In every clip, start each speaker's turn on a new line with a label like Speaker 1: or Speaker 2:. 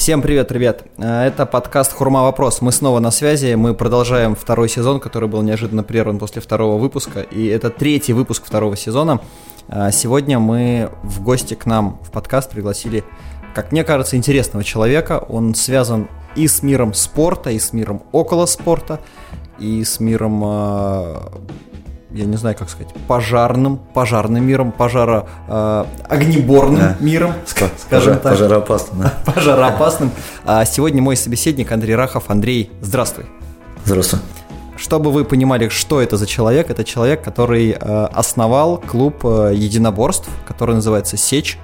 Speaker 1: Всем привет, ребят. Э, это подкаст «Хурма вопрос». Мы снова на связи. Мы продолжаем второй сезон, который был неожиданно прерван после второго выпуска. И это третий выпуск второго сезона. Э, сегодня мы в гости к нам в подкаст пригласили, как мне кажется, интересного человека. Он связан и с миром спорта, и с миром около спорта, и с миром э, я не знаю, как сказать, пожарным, пожарным миром, пожаро э, огнеборным да. миром,
Speaker 2: скажем Пожар, так. Пожароопасным. Да.
Speaker 1: Пожароопасным. А сегодня мой собеседник Андрей Рахов. Андрей, здравствуй.
Speaker 2: Здравствуй.
Speaker 1: Чтобы вы понимали, что это за человек, это человек, который э, основал клуб э, единоборств, который называется «Сечь»,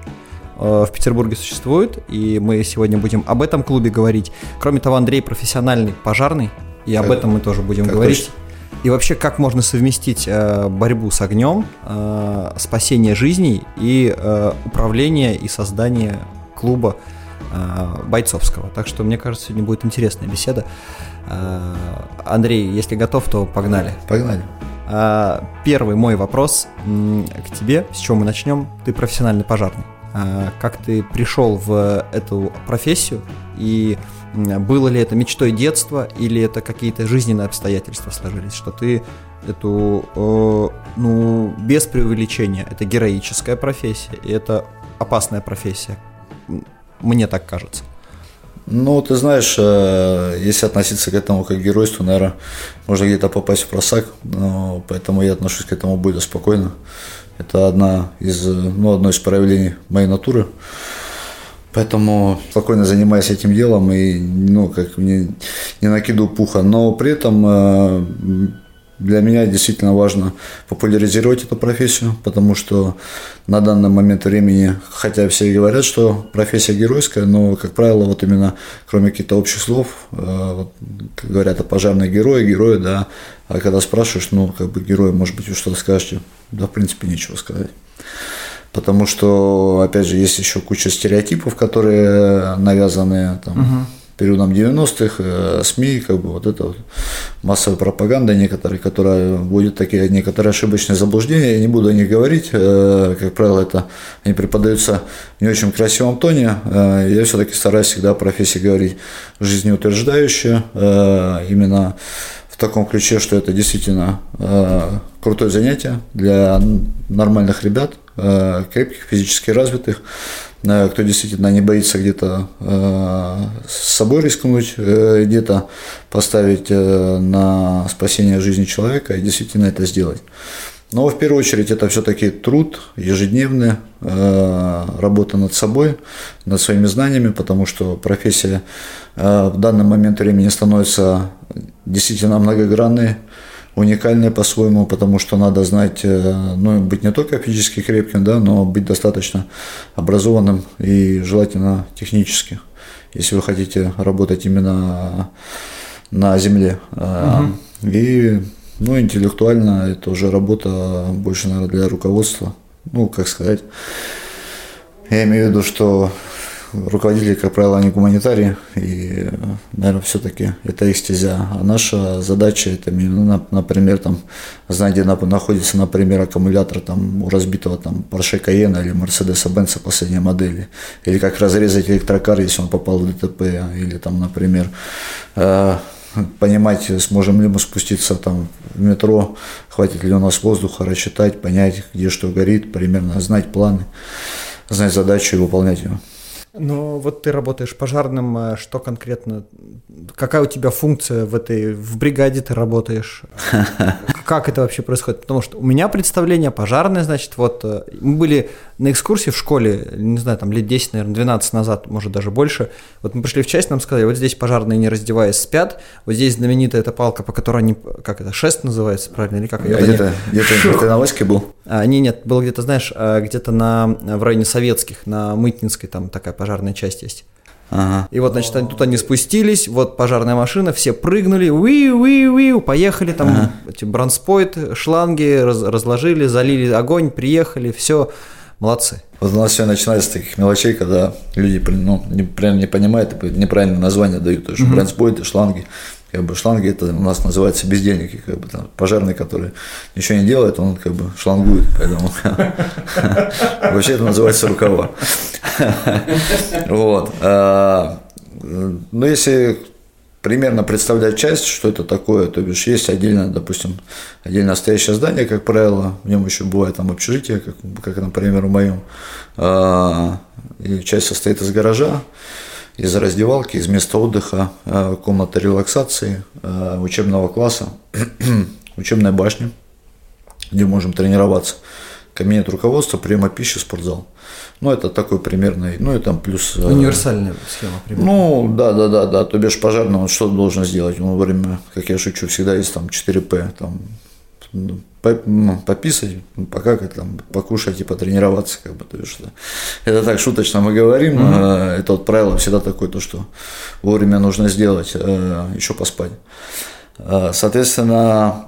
Speaker 1: э, в Петербурге существует, и мы сегодня будем об этом клубе говорить. Кроме того, Андрей профессиональный пожарный, и об этом мы тоже будем говорить. Точно. И вообще, как можно совместить э, борьбу с огнем, э, спасение жизней и э, управление и создание клуба э, бойцовского. Так что, мне кажется, сегодня будет интересная беседа. Э, Андрей, если готов, то погнали.
Speaker 2: Погнали.
Speaker 1: Э, первый мой вопрос к тебе. С чего мы начнем? Ты профессиональный пожарный. Э, как ты пришел в эту профессию и было ли это мечтой детства или это какие-то жизненные обстоятельства сложились, что ты эту, э, ну, без преувеличения, это героическая профессия, и это опасная профессия. Мне так кажется.
Speaker 2: Ну, ты знаешь, э, если относиться к этому как к геройству, наверное, можно где-то попасть в просак, но поэтому я отношусь к этому более спокойно. Это одна из, ну, одно из проявлений моей натуры. Поэтому спокойно занимаюсь этим делом и ну, как не, не накиду пуха. Но при этом э, для меня действительно важно популяризировать эту профессию, потому что на данный момент времени, хотя все говорят, что профессия геройская, но, как правило, вот именно, кроме каких-то общих слов, э, как говорят о пожарные герои, герои, да, а когда спрашиваешь, ну, как бы герой, может быть, вы что-то скажете, да, в принципе, нечего сказать потому что, опять же, есть еще куча стереотипов, которые навязаны там, угу. периодом 90-х, э, СМИ, как бы вот это вот массовая пропаганда некоторые, которая вводит такие некоторые ошибочные заблуждения, я не буду о них говорить, э, как правило, это они преподаются в не очень красивом тоне, э, я все-таки стараюсь всегда о профессии говорить жизнеутверждающее, именно в таком ключе, что это действительно крутое занятие для нормальных ребят, крепких, физически развитых, э, кто действительно не боится где-то э, с собой рискнуть, где-то поставить на спасение жизни человека и действительно это сделать. Но в первую очередь это все-таки труд ежедневный, работа над собой, над своими знаниями, потому что профессия в данный момент времени становится действительно многогранной, уникальное по-своему, потому что надо знать, э, ну, быть не только физически крепким, да, но быть достаточно образованным и желательно технически, если вы хотите работать именно на земле. Угу. И, ну, интеллектуально это уже работа больше, наверное, для руководства. Ну, как сказать, я имею в виду, что руководители, как правило, они гуманитарии, и, наверное, все-таки это их стезя. А наша задача это, например, там, знать, где находится, например, аккумулятор там, у разбитого там, Porsche Cayenne или Mercedes Benz последней модели, или как разрезать электрокар, если он попал в ДТП, или там, например, э, понимать, сможем ли мы спуститься там в метро, хватит ли у нас воздуха, рассчитать, понять, где что горит, примерно знать планы, знать задачу и выполнять ее.
Speaker 1: Ну, вот ты работаешь пожарным, а что конкретно, какая у тебя функция в этой, в бригаде ты работаешь? Как это вообще происходит? Потому что у меня представление пожарное, значит, вот э, мы были на экскурсии в школе, не знаю, там лет 10, наверное, 12 назад, может даже больше. Вот мы пришли в часть, нам сказали, вот здесь пожарные не раздеваясь спят, вот здесь знаменитая эта палка, по которой они, как это, шест называется, правильно, или как?
Speaker 2: А где-то, где-то на Ваське был?
Speaker 1: А, не, нет, было где-то, знаешь, а, где-то на, в районе Советских, на Мытнинской, там такая пожарная часть есть. Ага. И вот, значит, они, тут они спустились, вот пожарная машина, все прыгнули, уи уи уи поехали, там ага. эти бронспойт, шланги раз, разложили, залили огонь, приехали, все, молодцы.
Speaker 2: Вот у нас все начинается с таких мелочей, когда люди ну, не, прям не понимают, неправильное название дают, тоже угу. бронспойты, шланги как бы шланги это у нас называется бездельники, как бы там пожарный, который ничего не делает, он как бы шлангует, поэтому вообще это называется рукава. Вот. А, ну, если примерно представлять часть, что это такое, то бишь есть отдельно, допустим, отдельно стоящее здание, как правило, в нем еще бывает там общежитие, как, как например, в моем, а, и часть состоит из гаража, из раздевалки, из места отдыха, а, комната релаксации, а, учебного класса, учебная башня, где можем тренироваться, кабинет руководства, приема пищи, спортзал. Ну, это такой примерный, ну и там плюс...
Speaker 1: Э, Универсальная схема
Speaker 2: примерно. Ну, да, да, да, да. То бишь пожарный, он что должен сделать? Он во время, как я шучу, всегда есть там 4П, там ну, ну, пописать, покакать, там, покушать и потренироваться, как бы, то есть, это так шуточно мы говорим, mm-hmm. это вот правило всегда такое, то, что вовремя нужно сделать, э, еще поспать. Соответственно,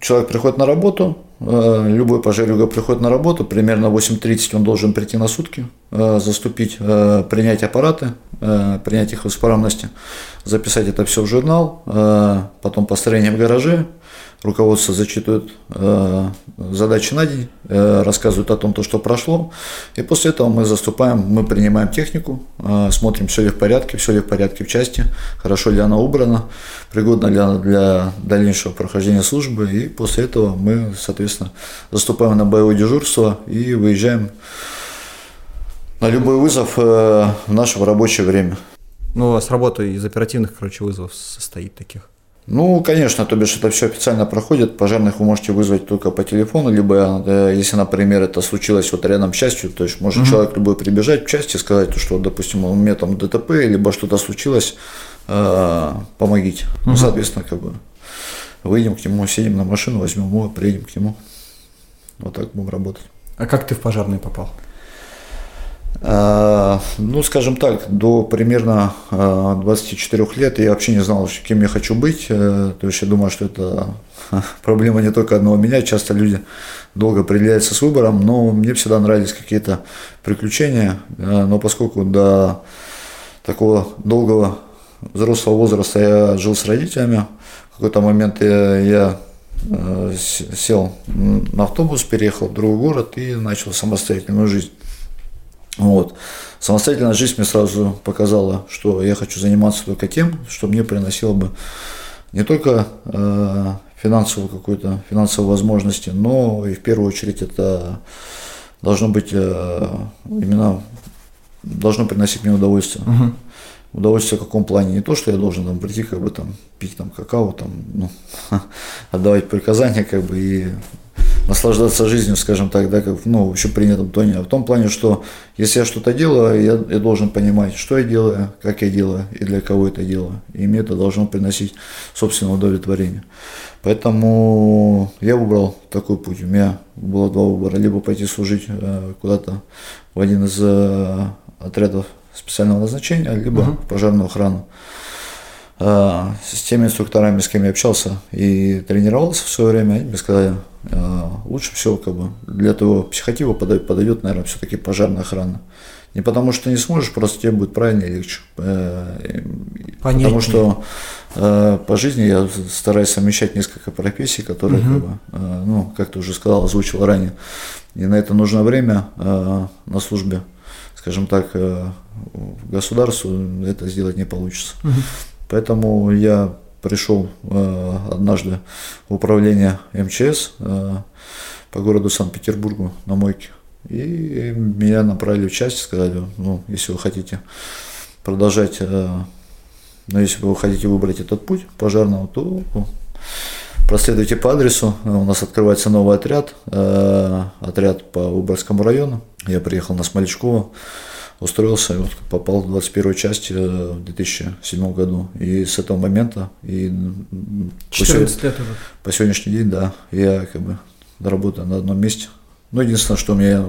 Speaker 2: человек приходит на работу, любой пожарюга приходит на работу, примерно 8.30 он должен прийти на сутки, э, заступить, э, принять аппараты, принять их в исправности, записать это все в журнал, потом построение в гараже, руководство зачитывает э, задачи на день, э, рассказывает о том, то, что прошло, и после этого мы заступаем, мы принимаем технику, э, смотрим, все ли в порядке, все ли в порядке в части, хорошо ли она убрана, пригодна ли она для дальнейшего прохождения службы, и после этого мы, соответственно, заступаем на боевое дежурство и выезжаем на любой вызов э, в наше рабочее время.
Speaker 1: Ну, у вас работа из оперативных, короче, вызовов состоит таких?
Speaker 2: Ну, конечно, то бишь это все официально проходит. Пожарных вы можете вызвать только по телефону, либо э, если, например, это случилось вот рядом с частью, то есть может угу. человек любой прибежать к части, сказать, что, допустим, у меня там ДТП, либо что-то случилось, э, помогите. Угу. Ну, соответственно, как бы выйдем к нему, сидим на машину, возьмем его, приедем к нему. Вот так будем работать.
Speaker 1: А как ты в пожарный попал?
Speaker 2: А, ну, скажем так, до примерно 24 а, лет я вообще не знал, кем я хочу быть. Э, то есть я думаю, что это проблема не только одного меня. Часто люди долго определяются с выбором, но мне всегда нравились какие-то приключения. Э, но поскольку до такого долгого взрослого возраста я жил с родителями, в какой-то момент я, я э, сел на автобус, переехал в другой город и начал самостоятельную жизнь. Вот. Самостоятельная жизнь мне сразу показала, что я хочу заниматься только тем, что мне приносило бы не только э, финансовую какую-то финансовую возможности, но и в первую очередь это должно быть э, именно должно приносить мне удовольствие. Uh-huh. Удовольствие в каком плане? Не то, что я должен там прийти, как бы там пить там какао, там, ну, отдавать приказания, как бы и наслаждаться жизнью, скажем так, да, как ну, в принятом тоне, а в том плане, что если я что-то делаю, я, я должен понимать, что я делаю, как я делаю и для кого это делаю. И мне это должно приносить собственное удовлетворение. Поэтому я выбрал такой путь. У меня было два выбора. Либо пойти служить э, куда-то в один из э, отрядов специального назначения, либо в пожарную охрану. Э, с теми инструкторами, с кем я общался и тренировался в свое время, они мне сказали, э, лучше всего как бы для того психотипа подойдет, подойдет наверное, все-таки пожарная охрана. Не потому что не сможешь, просто тебе будет правильнее легче. Э, Понятнее. Потому что по жизни я стараюсь совмещать несколько профессий, которые, угу. как бы, ну, как ты уже сказал, озвучил ранее. И на это нужно время на службе, скажем так, государству это сделать не получится. Угу. Поэтому я пришел э, однажды в управление МЧС э, по городу Санкт-Петербургу на мойке. И меня направили в часть, сказали, ну, если вы хотите продолжать, э, ну, если вы хотите выбрать этот путь пожарного, то проследуйте по адресу. У нас открывается новый отряд, э, отряд по Выборгскому району. Я приехал на Смолечково устроился и вот попал в 21 часть э, в 2007 году. И с этого момента и
Speaker 1: 14 лет уже.
Speaker 2: По сегодняшний день, да, я как бы работаю на одном месте. Ну, единственное, что у меня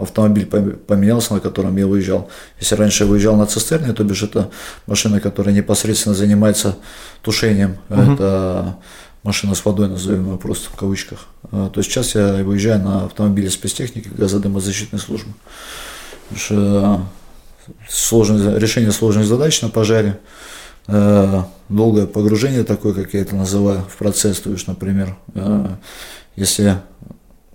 Speaker 2: автомобиль поменялся, на котором я выезжал. Если раньше я выезжал на цистерне, то бишь это машина, которая непосредственно занимается тушением. Угу. Это машина с водой, назовем ее просто в кавычках. А, то сейчас я выезжаю на автомобиле спецтехники газодымозащитной службы сложность, решение сложных задач на пожаре, э, долгое погружение такое, как я это называю, в процесс, то есть, например, э, если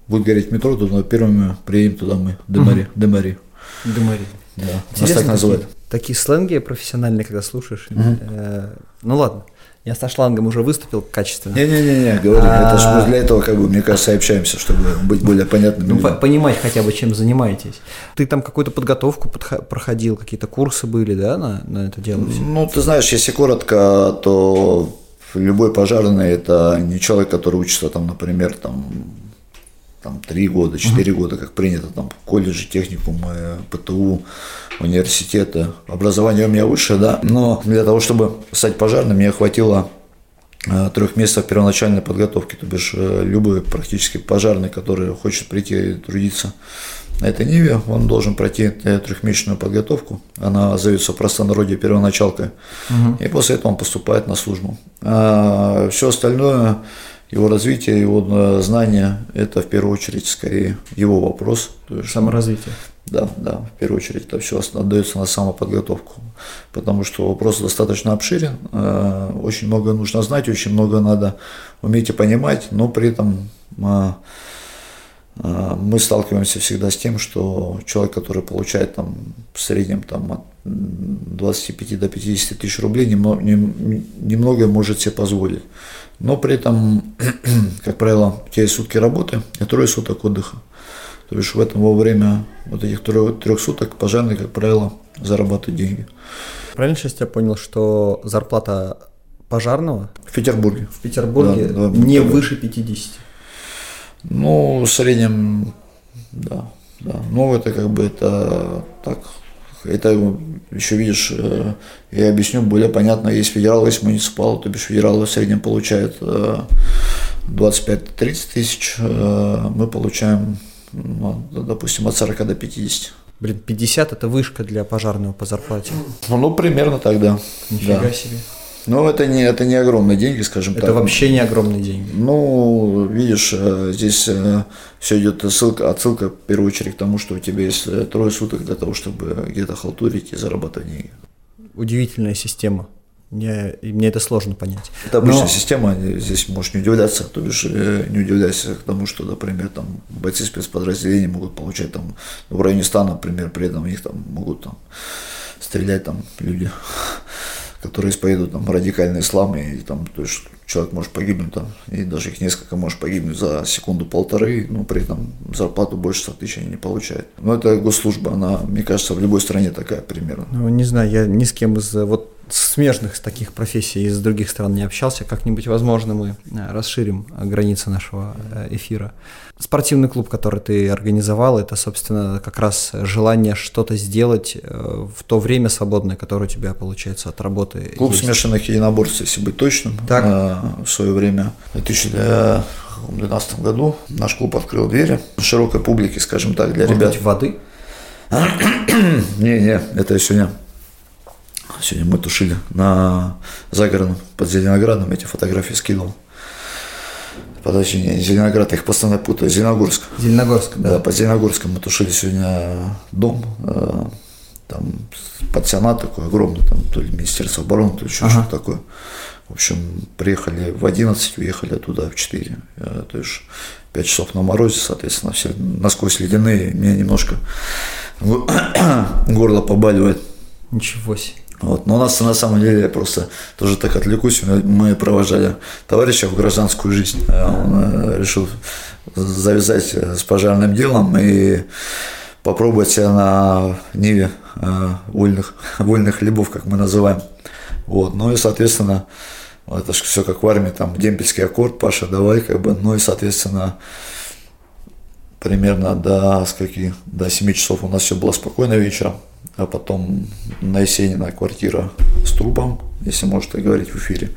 Speaker 2: будет гореть метро, то первыми приедем туда мы, Демари. Демари.
Speaker 1: Дымари.
Speaker 2: Да, нас так называют.
Speaker 1: Такие сленги профессиональные, когда слушаешь. Э, ну ладно. Я со шлангом уже выступил качественно.
Speaker 2: Не-не-не, говори, а... это же мы для этого, как бы, мне кажется, общаемся, чтобы быть более понятными.
Speaker 1: Ну, по понимать хотя бы, чем занимаетесь. Ты там какую-то подготовку проходил, какие-то курсы были, да, на, на это дело?
Speaker 2: Ну, ты знаешь, если коротко, то любой пожарный – это не человек, который учится, там, например, там, там, три года, четыре uh-huh. года, как принято, там, колледжи, техникумы, ПТУ, университеты. Образование у меня высшее, да, но для того, чтобы стать пожарным, мне хватило э, трех месяцев первоначальной подготовки, то бишь э, любой практически пожарный, который хочет прийти и трудиться на этой ниве, он должен пройти трехмесячную подготовку. Она зовется в простонародье первоначалкой. Угу. И после этого он поступает на службу. А все остальное его развитие, его э, знания, это в первую очередь скорее его вопрос.
Speaker 1: Саморазвитие.
Speaker 2: Да, да, в первую очередь это все отдается на самоподготовку, потому что вопрос достаточно обширен, э, очень много нужно знать, очень много надо уметь и понимать, но при этом э, мы сталкиваемся всегда с тем, что человек, который получает там в среднем там, от 25 до 50 тысяч рублей, немного, может себе позволить. Но при этом, как правило, у тебя есть сутки работы и трое суток отдыха. То есть в этом во время вот этих трех, трех суток пожарный, как правило, зарабатывает деньги.
Speaker 1: Правильно сейчас я понял, что зарплата пожарного
Speaker 2: в Петербурге,
Speaker 1: в Петербурге да, да, не выше 50?
Speaker 2: Ну, в среднем, да, да. Ну, это как бы это так это еще видишь, э, я объясню более понятно, есть федерал, есть муниципал, то бишь федералы в среднем получают 25-30 э, тысяч, э, мы получаем, ну, допустим, от 40 до 50.
Speaker 1: Блин, 50 это вышка для пожарного по зарплате.
Speaker 2: Ну, примерно тогда.
Speaker 1: Нифига да. себе.
Speaker 2: Ну, это не, это не огромные деньги, скажем
Speaker 1: это
Speaker 2: так.
Speaker 1: Это вообще не огромные деньги.
Speaker 2: Ну, видишь, э, здесь э, все идет отсылка, отсылка в первую очередь к тому, что у тебя есть э, трое суток для того, чтобы где-то халтурить и зарабатывать деньги.
Speaker 1: Удивительная система. Мне, мне это сложно понять.
Speaker 2: Это обычная Но... система, здесь можешь не удивляться, то бишь не удивляйся к тому, что, например, там бойцы спецподразделений могут получать там в районе 100, например, при этом их там могут там стрелять там люди которые исповедуют там радикальный ислам, и там, то есть человек может погибнуть там, и даже их несколько может погибнуть за секунду-полторы, но при этом зарплату больше 100 тысяч они не получают. Но это госслужба, она, мне кажется, в любой стране такая примерно.
Speaker 1: Ну, не знаю, я ни с кем из вот смежных таких профессий из других стран не общался. Как-нибудь, возможно, мы э, расширим границы нашего э, эфира. Спортивный клуб, который ты организовал, это, собственно, как раз желание что-то сделать э, в то время свободное, которое у тебя получается от работы.
Speaker 2: Клуб есть. смешанных единоборств, если быть точным.
Speaker 1: Так.
Speaker 2: В свое время, в 2012 году, наш клуб открыл двери широкой публике, скажем так, для
Speaker 1: Может
Speaker 2: ребят.
Speaker 1: Быть, воды?
Speaker 2: Не-не, это еще не. Сегодня мы тушили на загородном под Зеленоградом, эти фотографии скинул. Подожди, не Зеленоград, я их постоянно путаю, Зеленогорск.
Speaker 1: Зеленогорск, да.
Speaker 2: Да, под Зеленогорском мы тушили сегодня дом, э, там пансионат такой огромный, там то ли Министерство обороны, то ли еще ага. что-то такое. В общем, приехали в 11, уехали оттуда в 4. Э, то есть 5 часов на морозе, соответственно, все насквозь ледяные, мне немножко горло побаливает.
Speaker 1: Ничего себе.
Speaker 2: Вот. Но у нас на самом деле, я просто тоже так отвлекусь, мы провожали товарища в гражданскую жизнь. Э, он э, решил завязать э, с пожарным делом и попробовать себя на ниве вольных, вольных хлебов, как мы называем. Вот. Ну и, соответственно, это же все как в армии, там демпельский аккорд, Паша, давай, как бы, ну и, соответственно, примерно до скольки, до 7 часов у нас все было спокойно вечером а потом на Есенина квартира с трубом, если можно так говорить в эфире.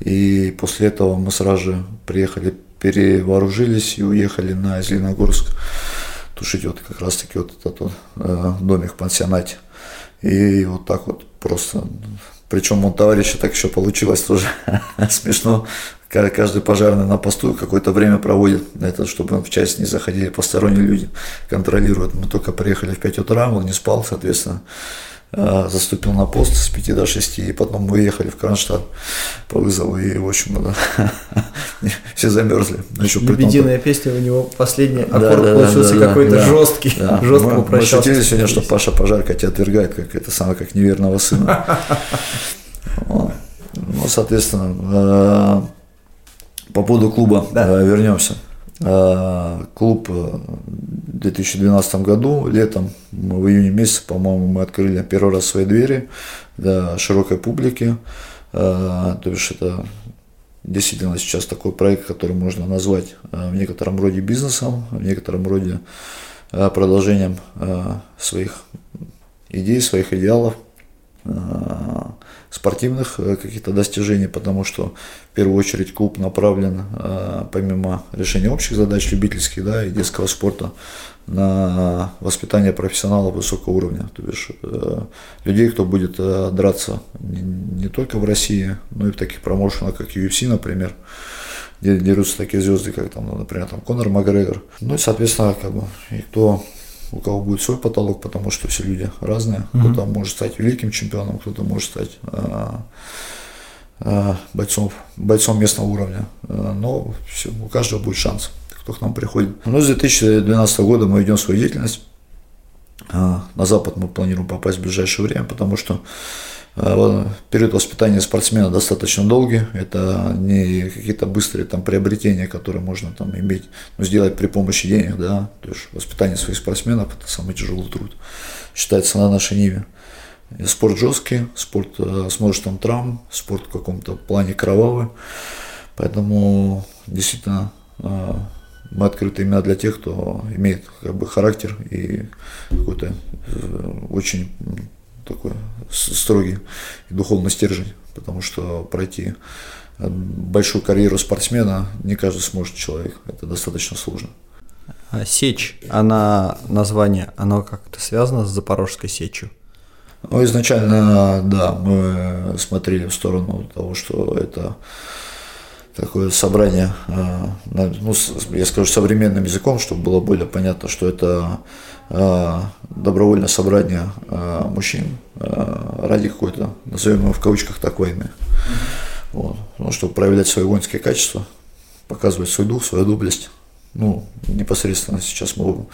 Speaker 2: И после этого мы сразу же приехали, перевооружились и уехали на Зеленогорск тушить вот как раз таки вот этот вот, э, домик в пансионате. И вот так вот просто причем у товарища так еще получилось тоже смешно. Каждый пожарный на посту какое-то время проводит, это, чтобы в часть не заходили посторонние люди, контролируют. Мы только приехали в 5 утра, он не спал, соответственно, э, заступил на пост с 5 до 6, и потом мы уехали в Кронштадт по вызову, и, в общем, все замерзли.
Speaker 1: Лебединая песня у него последний аккорд получился какой-то жесткий, жестко
Speaker 2: попрощался. Мы шутили сегодня, что Паша Пожарка тебя отвергает, как это самое, как неверного сына. Ну, соответственно, по поводу клуба вернемся. Э, клуб в 2012 году, летом, в июне месяце, по-моему, мы открыли первый раз свои двери для широкой публики. Э, то есть это действительно сейчас такой проект, который можно назвать э, в некотором роде бизнесом, в некотором роде продолжением своих идей, своих идеалов спортивных э, каких-то достижений, потому что в первую очередь клуб направлен, э, помимо решения общих задач любительских да, и детского спорта, на воспитание профессионалов высокого уровня, то есть э, людей, кто будет драться не только в России, но и в таких промоушенах, как UFC, например, где дерутся такие звезды, как там, ну, например, там Конор Макгрегор. Ну и, соответственно, как бы, и кто у кого будет свой потолок, потому что все люди разные. Mm-hmm. Кто-то может стать великим чемпионом, кто-то может стать а, а, бойцом, бойцом местного уровня. А, но все, у каждого будет шанс, кто к нам приходит. Но с 2012 года мы ведем свою деятельность. На Запад мы планируем попасть в ближайшее время, потому что период воспитания спортсмена достаточно долгий. Это не какие-то быстрые там приобретения, которые можно там иметь, ну, сделать при помощи денег, да. То есть воспитание своих спортсменов это самый тяжелый труд. Считается на нашей ниве. И спорт жесткий, спорт э, с множеством травм, спорт в каком-то плане кровавый. Поэтому действительно э, мы открыты именно для тех, кто имеет как бы характер и какой-то очень такой строгий и духовный стержень, потому что пройти э, большую карьеру спортсмена не каждый сможет человек, это достаточно сложно.
Speaker 1: А сечь, она название, оно как-то связано с Запорожской сечью?
Speaker 2: Ну, изначально, да, мы смотрели в сторону того, что это такое собрание, э, ну, я скажу современным языком, чтобы было более понятно, что это добровольное собрание э, мужчин ради какой-то, назовем его в кавычках так, войны. Вот. Ну, чтобы проявлять свои воинские качества, показывать свой дух, свою доблесть. Ну, непосредственно сейчас мы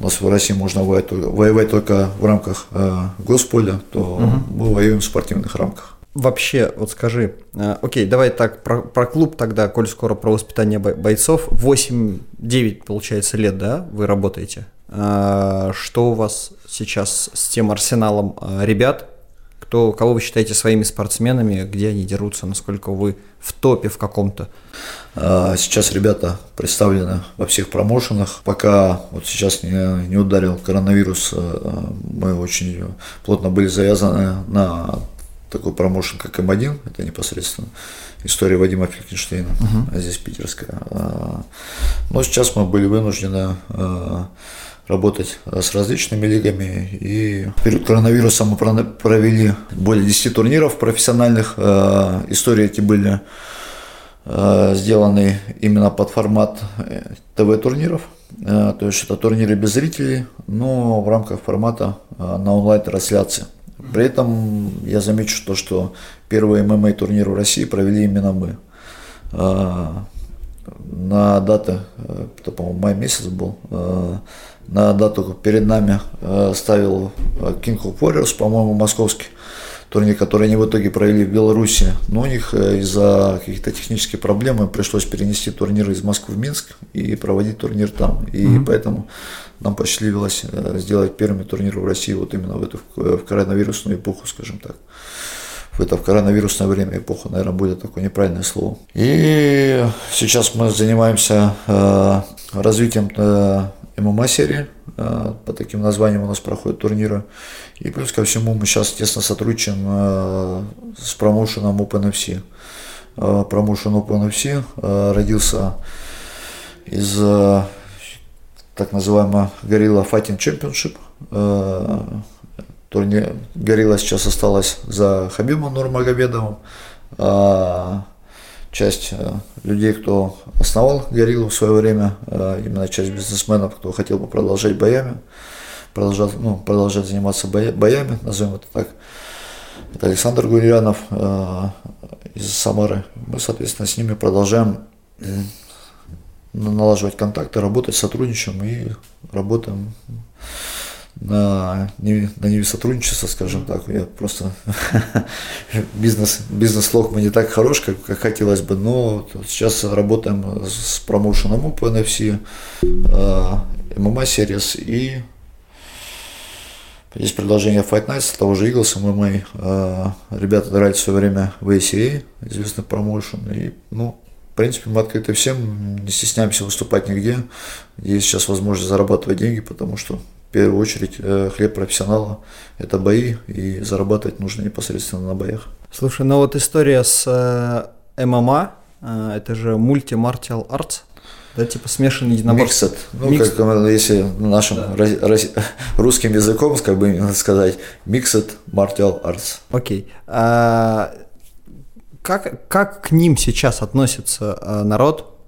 Speaker 2: у нас в России можно воевать, воевать только в рамках э, госполя, то угу. мы воюем в спортивных рамках.
Speaker 1: Вообще, вот скажи, э, окей, давай так, про, про клуб тогда, коль скоро про воспитание бойцов, 8-9, получается, лет, да, вы работаете? Э, что у вас сейчас с тем арсеналом э, ребят? Кто, кого вы считаете своими спортсменами, где они дерутся, насколько вы в топе в каком-то?
Speaker 2: Сейчас ребята представлены во всех промоушенах. Пока вот сейчас не, не ударил коронавирус, мы очень плотно были завязаны на такой промоушен, как М1, это непосредственно история Вадима Фелькенштейна, uh-huh. здесь питерская. А, но сейчас мы были вынуждены а, работать с различными лигами. И перед коронавирусом мы провели более 10 турниров профессиональных. А, истории эти были сделаны именно под формат э, ТВ-турниров. То есть это турниры без зрителей, но в рамках формата на онлайн-трансляции. При этом я замечу то, что первый ММА турнир в России провели именно мы. На даты, э, это, по-моему, май месяц был, э, на дату перед нами э, ставил King of Warriors, по-моему, московский турнир, который они в итоге провели в Беларуси. Но у них из-за каких-то технических проблем пришлось перенести турнир из Москвы в Минск и проводить турнир там. И mm-hmm. поэтому нам посчастливилось э, сделать первыми турнир в России вот именно в эту в коронавирусную эпоху, скажем так. В это в коронавирусное время эпоха, наверное, будет такое неправильное слово. И сейчас мы занимаемся э, развитием э, ММА серии, э, по таким названиям у нас проходят турниры. И плюс ко всему мы сейчас тесно сотрудничаем э, с промоушеном OpenFC. Э, промоушен OpenFC родился из так называемая Gorilla Fighting Championship. Турнир Горилла сейчас осталась за Хабибом Нурмагомедовым. Часть э, людей, кто основал Гориллу в свое время, э, именно часть бизнесменов, кто хотел бы продолжать боями, продолжать, ну, продолжать заниматься боями, назовем это так. Это Александр Гурьянов э, из Самары. Мы, соответственно, с ними продолжаем налаживать контакты, работать, сотрудничаем и работаем на на ниве сотрудничества, скажем так. Я просто бизнес, бизнес-лог мы не так хорош, как, как хотелось бы, но сейчас работаем с промоушеном по NFC, MMA Series и есть предложение Fight Nights, того же Eagles, MMA. Э, ребята дрались в свое время в ACA, известный промоушен. И, ну, в принципе, мы открыты всем, не стесняемся выступать нигде. Есть сейчас возможность зарабатывать деньги, потому что в первую очередь э, хлеб профессионала – это бои, и зарабатывать нужно непосредственно на боях.
Speaker 1: Слушай, ну вот история с э, ММА, это же мульти-мартиал артс, да, типа смешанный единоборство.
Speaker 2: Миксет. Ну, Mixed. как если нашим да. рус, русским языком, как бы сказать, Mixed Martial Arts.
Speaker 1: Окей. А, как, как к ним сейчас относится народ?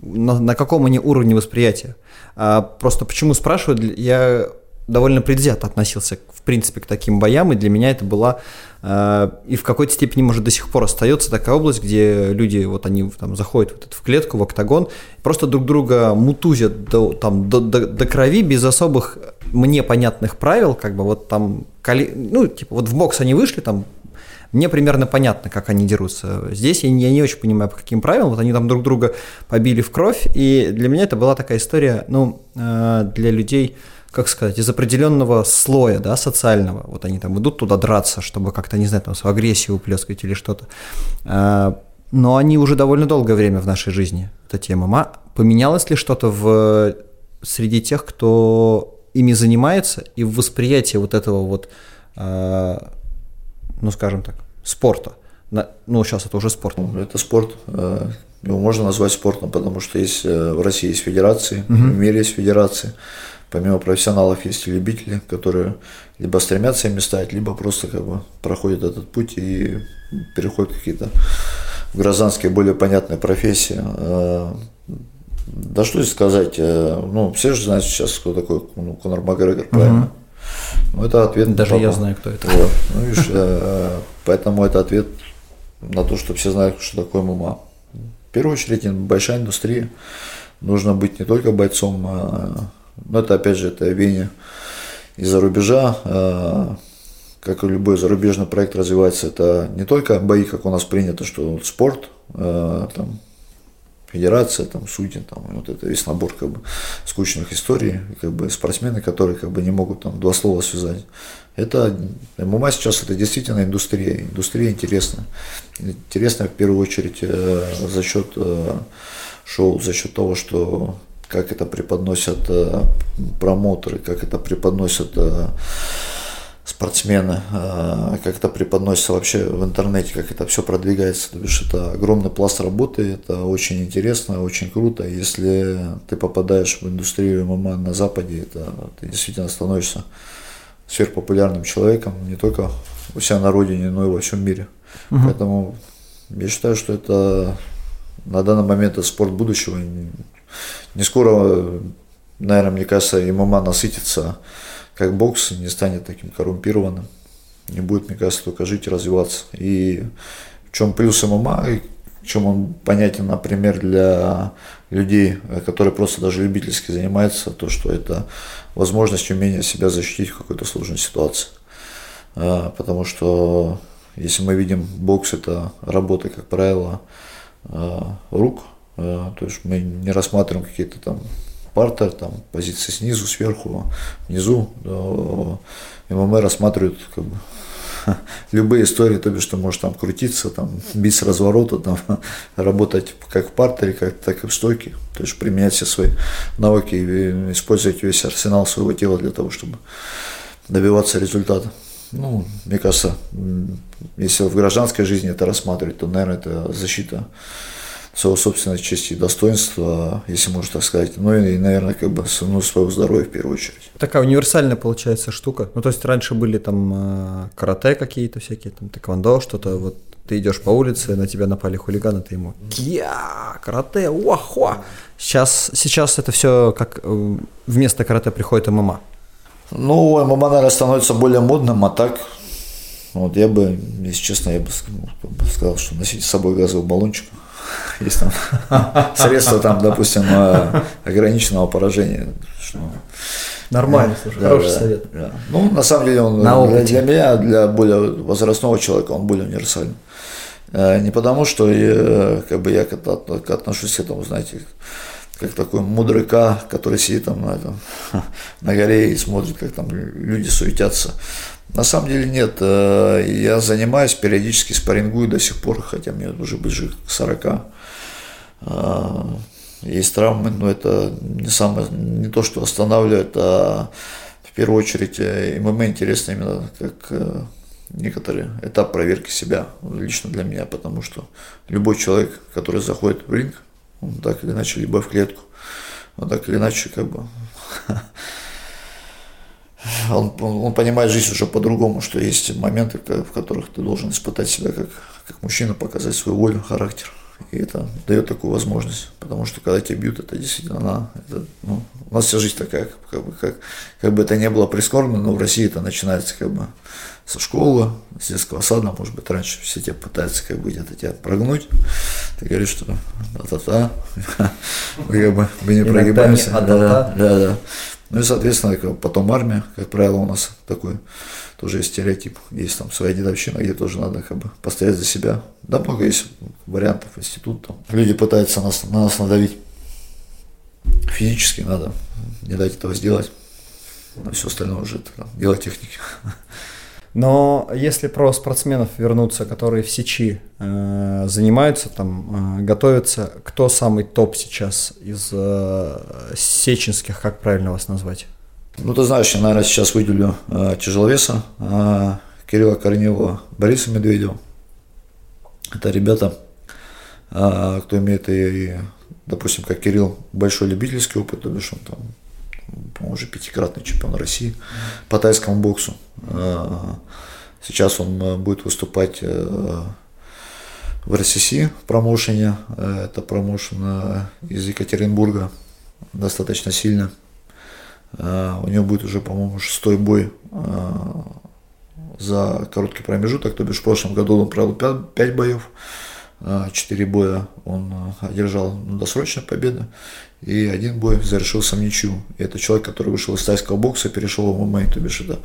Speaker 1: На, на каком они уровне восприятия? А, просто почему спрашиваю? Я довольно предвзято относился, в принципе, к таким боям, и для меня это была э, и в какой-то степени, может, до сих пор остается такая область, где люди, вот они там заходят вот в клетку, в октагон, просто друг друга мутузят до, там, до, до, до крови без особых мне понятных правил, как бы вот там, ну, типа, вот в бокс они вышли, там, мне примерно понятно, как они дерутся. Здесь я не, я не очень понимаю, по каким правилам. Вот они там друг друга побили в кровь, и для меня это была такая история, ну, э, для людей, как сказать, из определенного слоя, да, социального. Вот они там идут туда драться, чтобы как-то, не знаю, там, свою агрессию уплескать или что-то. А, но они уже довольно долгое время в нашей жизни, эта тема. Поменялось ли что-то в среди тех, кто ими занимается, и в восприятии вот этого вот, а, ну, скажем так, спорта? Ну, сейчас это уже спорт.
Speaker 2: Это спорт. Э, его можно назвать спортом, потому что есть э, в России есть федерации, угу. в мире есть федерации. Помимо профессионалов есть и любители, которые либо стремятся ими стать, либо просто как бы проходят этот путь и переходят какие-то гражданские, более понятные профессии. А, да что здесь сказать, э, ну, все же знают сейчас, кто такой ну, Конор Макгрегор, правильно? Ну, это ответ.
Speaker 1: Даже я знаю, кто это.
Speaker 2: Вот. Ну, видишь, э, поэтому это ответ на то, что все знают, что такое ММА. В первую очередь, большая индустрия. Нужно быть не только бойцом, а но это опять же это веяние из-за рубежа. А, как и любой зарубежный проект развивается, это не только бои, как у нас принято, что спорт, а, там, федерация, там, судьи, там, вот это весь набор как бы, скучных историй, как бы спортсмены, которые как бы не могут там два слова связать. Это ММА сейчас это действительно индустрия, индустрия интересная. Интересная в первую очередь э, за счет э, шоу, за счет того, что как это преподносят э, промоутеры, как это преподносят э, спортсмены, э, как это преподносится вообще в интернете, как это все продвигается. То есть это огромный пласт работы, это очень интересно, очень круто. Если ты попадаешь в индустрию ММА на Западе, это ты действительно становишься сверхпопулярным человеком не только у себя на родине, но и во всем мире. Угу. Поэтому я считаю, что это на данный момент это спорт будущего. Не скоро, наверное, мне кажется, ММА насытится как бокс, не станет таким коррумпированным. Не будет, мне кажется, только жить и развиваться. И в чем плюс ММА, чем он понятен, например, для людей, которые просто даже любительски занимаются, то, что это возможность, умение себя защитить в какой-то сложной ситуации. А, потому что если мы видим бокс, это работа, как правило, а, рук, Э, то есть мы не рассматриваем какие-то там партер, там позиции снизу, сверху, внизу. ММА рассматривают как бы, любые истории, то бишь, что может там крутиться, там, бить с разворота, там, работать как в партере, как, так и в стойке. То есть применять все свои навыки и использовать весь арсенал своего тела для того, чтобы добиваться результата. Ну, мне кажется, если в гражданской жизни это рассматривать, то, наверное, это защита своего собственной чести и достоинства, если можно так сказать, ну и, наверное, как бы ну, своего здоровья в первую очередь.
Speaker 1: Такая универсальная получается штука. Ну, то есть раньше были там э, карате какие-то всякие, там тэквондо, что-то вот ты идешь по улице, на тебя напали хулиганы, ты ему кия, карате, уахуа. Сейчас, сейчас это все как э, вместо карате приходит ММА.
Speaker 2: Ну, ММА, наверное, становится более модным, а так, вот я бы, если честно, я бы сказал, что носите с собой газовый баллончик. Есть там средства, там, допустим, э, ограниченного поражения.
Speaker 1: Нормально, слушай, да, хороший да, совет.
Speaker 2: Да. Ну, на самом деле, он на для, для меня, для более возрастного человека, он более универсальный. Э, не потому, что я, как бы я отношусь к этому, знаете, как такой мудрый К, который сидит там на, этом, на горе и смотрит, как там люди суетятся. На самом деле нет. Э, я занимаюсь, периодически спаррингую до сих пор, хотя мне уже ближе к 40. Э, есть травмы, но это не, самое, не то, что останавливает, а в первую очередь э, ММА интересно именно как некоторый этап проверки себя лично для меня, потому что любой человек, который заходит в ринг, он так или иначе либо в клетку, он так или иначе как бы он, он понимает жизнь уже по-другому, что есть моменты, в которых ты должен испытать себя как, как мужчина, показать свою волю, характер. И это дает такую возможность, потому что когда тебя бьют, это действительно она, это, ну, у нас вся жизнь такая, как бы, как, как бы это не было прискорбно, но в России это начинается как бы со школы, с детского сада, может быть, раньше все тебя пытаются как бы где-то тебя прогнуть. Ты говоришь, что та-та-та, мы как бы мы не прогибаемся. Да, да, да. Ну и, соответственно, потом армия, как правило, у нас такой тоже есть стереотип. Есть там своя дедовщина, где тоже надо как бы постоять за себя. Да, много есть вариантов, институт там. Люди пытаются нас, на нас надавить. Физически надо не дать этого сделать. А все остальное уже это, там, дело техники.
Speaker 1: Но если про спортсменов вернуться, которые в сечи э, занимаются, там, э, готовятся, кто самый топ сейчас из э, сеченских, как правильно вас назвать?
Speaker 2: Ну, ты знаешь, я, наверное, сейчас выделю э, тяжеловеса э, Кирилла Корнева, Бориса Медведева. Это ребята, э, кто имеет и, допустим, как Кирилл, большой любительский опыт, то бишь он там по-моему, уже пятикратный чемпион России по тайскому боксу. А, сейчас он э, будет выступать э, в РСС промоушене. Э, это промоушен из Екатеринбурга, достаточно сильно. У него будет уже, по-моему, шестой бой за короткий промежуток, то бишь в прошлом году он провел 5 боев, 4 боя он одержал досрочную победу, и один бой завершился ничью. И это человек, который вышел из тайского бокса, перешел в ММА, то бишь это,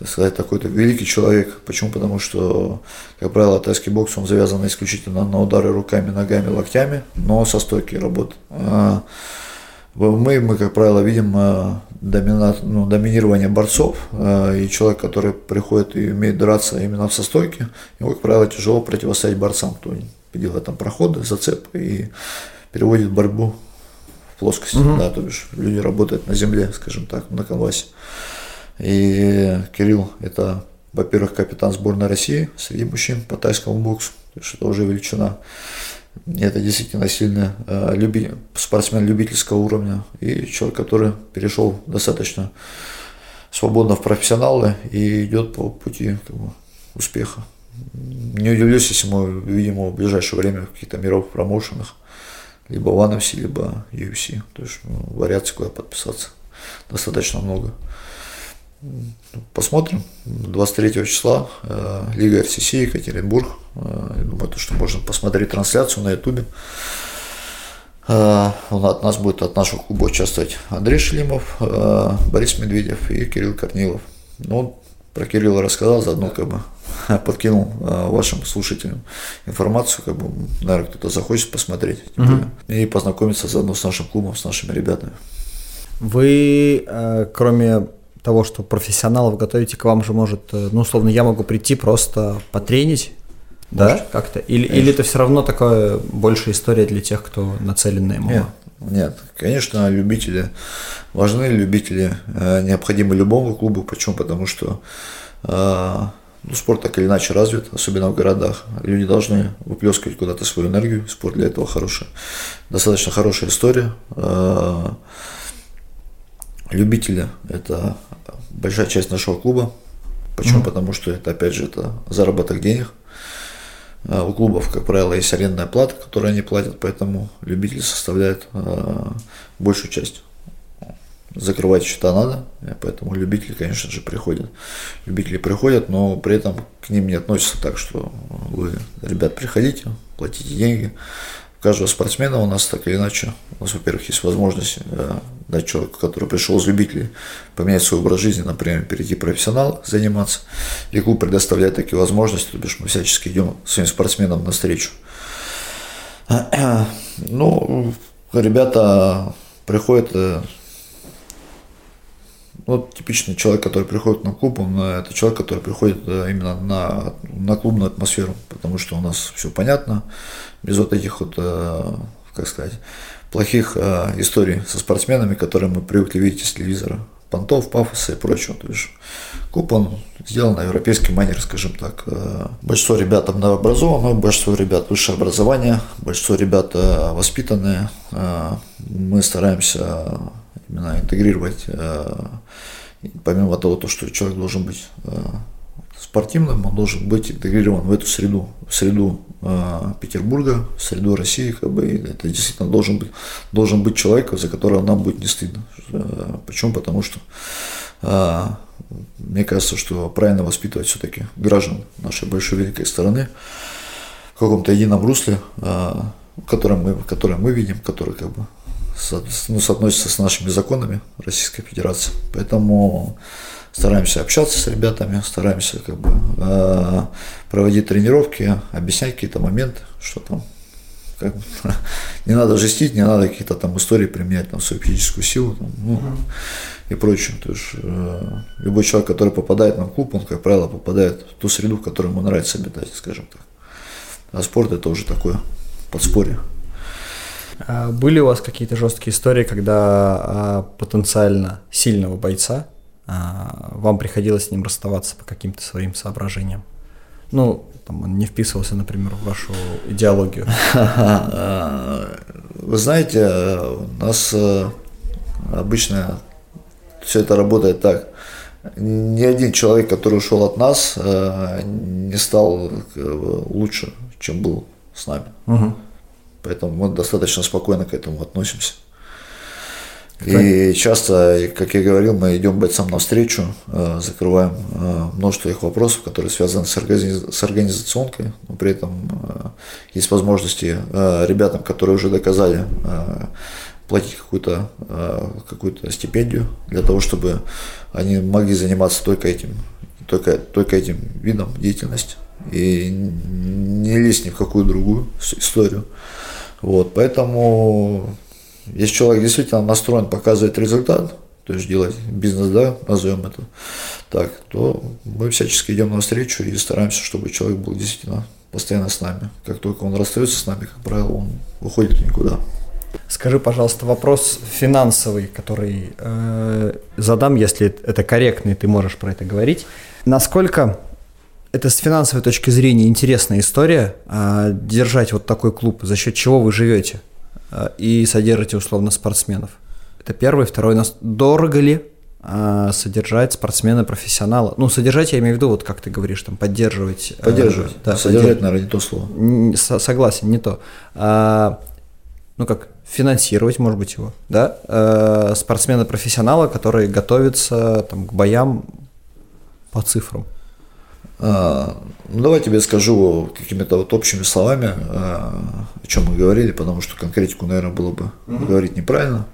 Speaker 2: так сказать, такой-то великий человек. Почему? Потому что, как правило, тайский бокс, он завязан исключительно на удары руками, ногами, локтями, но со стойки работы. А в ММА мы, как правило, видим а, домина, ну, доминирование борцов, а, и человек, который приходит и умеет драться именно в состойке, ему, как правило, тяжело противостоять борцам, кто делает там проходы, зацепы и переводит борьбу плоскости, угу. да, то бишь люди работают на земле, скажем так, на конвасе. И Кирилл – это, во-первых, капитан сборной России среди мужчин по тайскому боксу, то есть это уже величина. Это действительно сильный э, люби, спортсмен любительского уровня и человек, который перешел достаточно свободно в профессионалы и идет по пути как бы, успеха. Не удивлюсь, если мы увидим его в ближайшее время в каких-то мировых промоушенах либо в NFC, либо UFC. То есть ну, вариаций, куда подписаться, достаточно много. Посмотрим. 23 числа э, Лига РСС Екатеринбург. Э, думаю, то, что можно посмотреть трансляцию на Ютубе. Э, от нас будет от нашего клуба участвовать Андрей Шлимов, э, Борис Медведев и Кирилл Корнилов. Ну, про Кирилла рассказал, заодно как бы подкинул вашим слушателям информацию, как бы, наверное, кто-то захочет посмотреть угу. и познакомиться заодно с нашим клубом, с нашими ребятами.
Speaker 1: Вы, кроме того, что профессионалов готовите, к вам же может, э, ну, условно, я могу прийти просто потренить, может. да, как-то? Или, или это все равно такая большая история для тех, кто нацелен на ММА?
Speaker 2: Нет, нет, конечно, любители важны, любители э, необходимы любому клубу. Почему? Потому что э, ну, спорт так или иначе развит, особенно в городах. Люди должны выплескивать куда-то свою энергию. Спорт для этого хороший. Достаточно хорошая история. Любители – это большая часть нашего клуба. Почему? Mm-hmm. Потому что это, опять же, это заработок денег – Э, у клубов, как правило, есть арендная плата, которую они платят, поэтому любители составляют э, большую часть. закрывать счета надо, поэтому любители, конечно же, приходят. Любители приходят, но при этом к ним не относятся так, что вы, ребят, приходите, платите деньги. Каждого спортсмена у нас так или иначе, у нас, во-первых, есть возможность э, дать человеку, который пришел из любителей, поменять свой образ жизни, например, перейти в профессионал, заниматься. И клуб предоставляет такие возможности, то бишь мы всячески идем своим спортсменам навстречу. Ну, ребята приходят э, ну, типичный человек, который приходит на клуб, он, э, это человек, который приходит э, именно на, на клубную атмосферу, потому что у нас все понятно, без вот этих вот, как сказать, плохих историй со спортсменами, которые мы привыкли видеть из телевизора понтов, пафоса и прочего. То есть клуб он сделан на европейский манер, скажем так. Э, большинство ребят образованы, большинство ребят высшее образование, большинство ребят э, воспитанные. Э, мы стараемся именно интегрировать, помимо того, то, что человек должен быть спортивным, он должен быть интегрирован в эту среду, в среду э, Петербурга, в среду России, как бы, это действительно должен быть, должен быть человек, за которого нам будет не стыдно. Э, почему? Потому что э, мне кажется, что правильно воспитывать все-таки граждан нашей большой великой страны в каком-то едином русле, э, которое мы, которое мы видим, которое как бы ну, соотносится с нашими законами Российской Федерации. Поэтому стараемся общаться с ребятами, стараемся как бы э, проводить тренировки, объяснять какие-то моменты, что там как не надо жестить, не надо какие-то там истории применять там свою физическую силу там, ну, и прочее. То есть э, любой человек, который попадает на клуб, он, как правило, попадает в ту среду, в которой ему нравится обитать, скажем так. А спорт это уже такое подспорье.
Speaker 1: А были у вас какие-то жесткие истории, когда а, потенциально сильного бойца а, вам приходилось с ним расставаться по каким-то своим соображениям. Ну, там он не вписывался, например, в вашу идеологию.
Speaker 2: Вы знаете, у нас э, обычно все это работает так. Ни один человек, который ушел от нас, э, не стал лучше, чем был с нами. Угу. Поэтому мы достаточно спокойно к этому относимся. И часто, как я говорил, мы идем бойцам навстречу, э, закрываем э, множество их вопросов, которые связаны с, организационкой, но при этом э, есть возможности ребятам, которые уже доказали, платить какую-то какую стипендию для того, чтобы они могли заниматься только этим, только, только этим видом деятельности и не лезть ни в какую другую историю. Вот, поэтому если человек действительно настроен показывать результат, то есть делать бизнес, да, назовем это так, то мы всячески идем навстречу и стараемся, чтобы человек был действительно постоянно с нами. Как только он расстается с нами, как правило, он уходит никуда.
Speaker 1: Скажи, пожалуйста, вопрос финансовый, который э, задам, если это корректно, и ты можешь про это говорить. Насколько это с финансовой точки зрения интересная история, э, держать вот такой клуб, за счет чего вы живете? Э, и содержите условно спортсменов. Это первый. Второй, нас дорого ли э, содержать спортсмена-профессионала? Ну, содержать я имею в виду, вот как ты говоришь, там, поддерживать.
Speaker 2: Э, поддерживать. Да, содержать, наверное, не то слово.
Speaker 1: Согласен, не то. А, ну, как финансировать, может быть, его, да, спортсмена-профессионала, который готовится там, к боям по цифрам.
Speaker 2: А, ну, давай тебе скажу какими-то вот общими словами, а, о чем мы говорили, потому что конкретику, наверное, было бы говорить неправильно.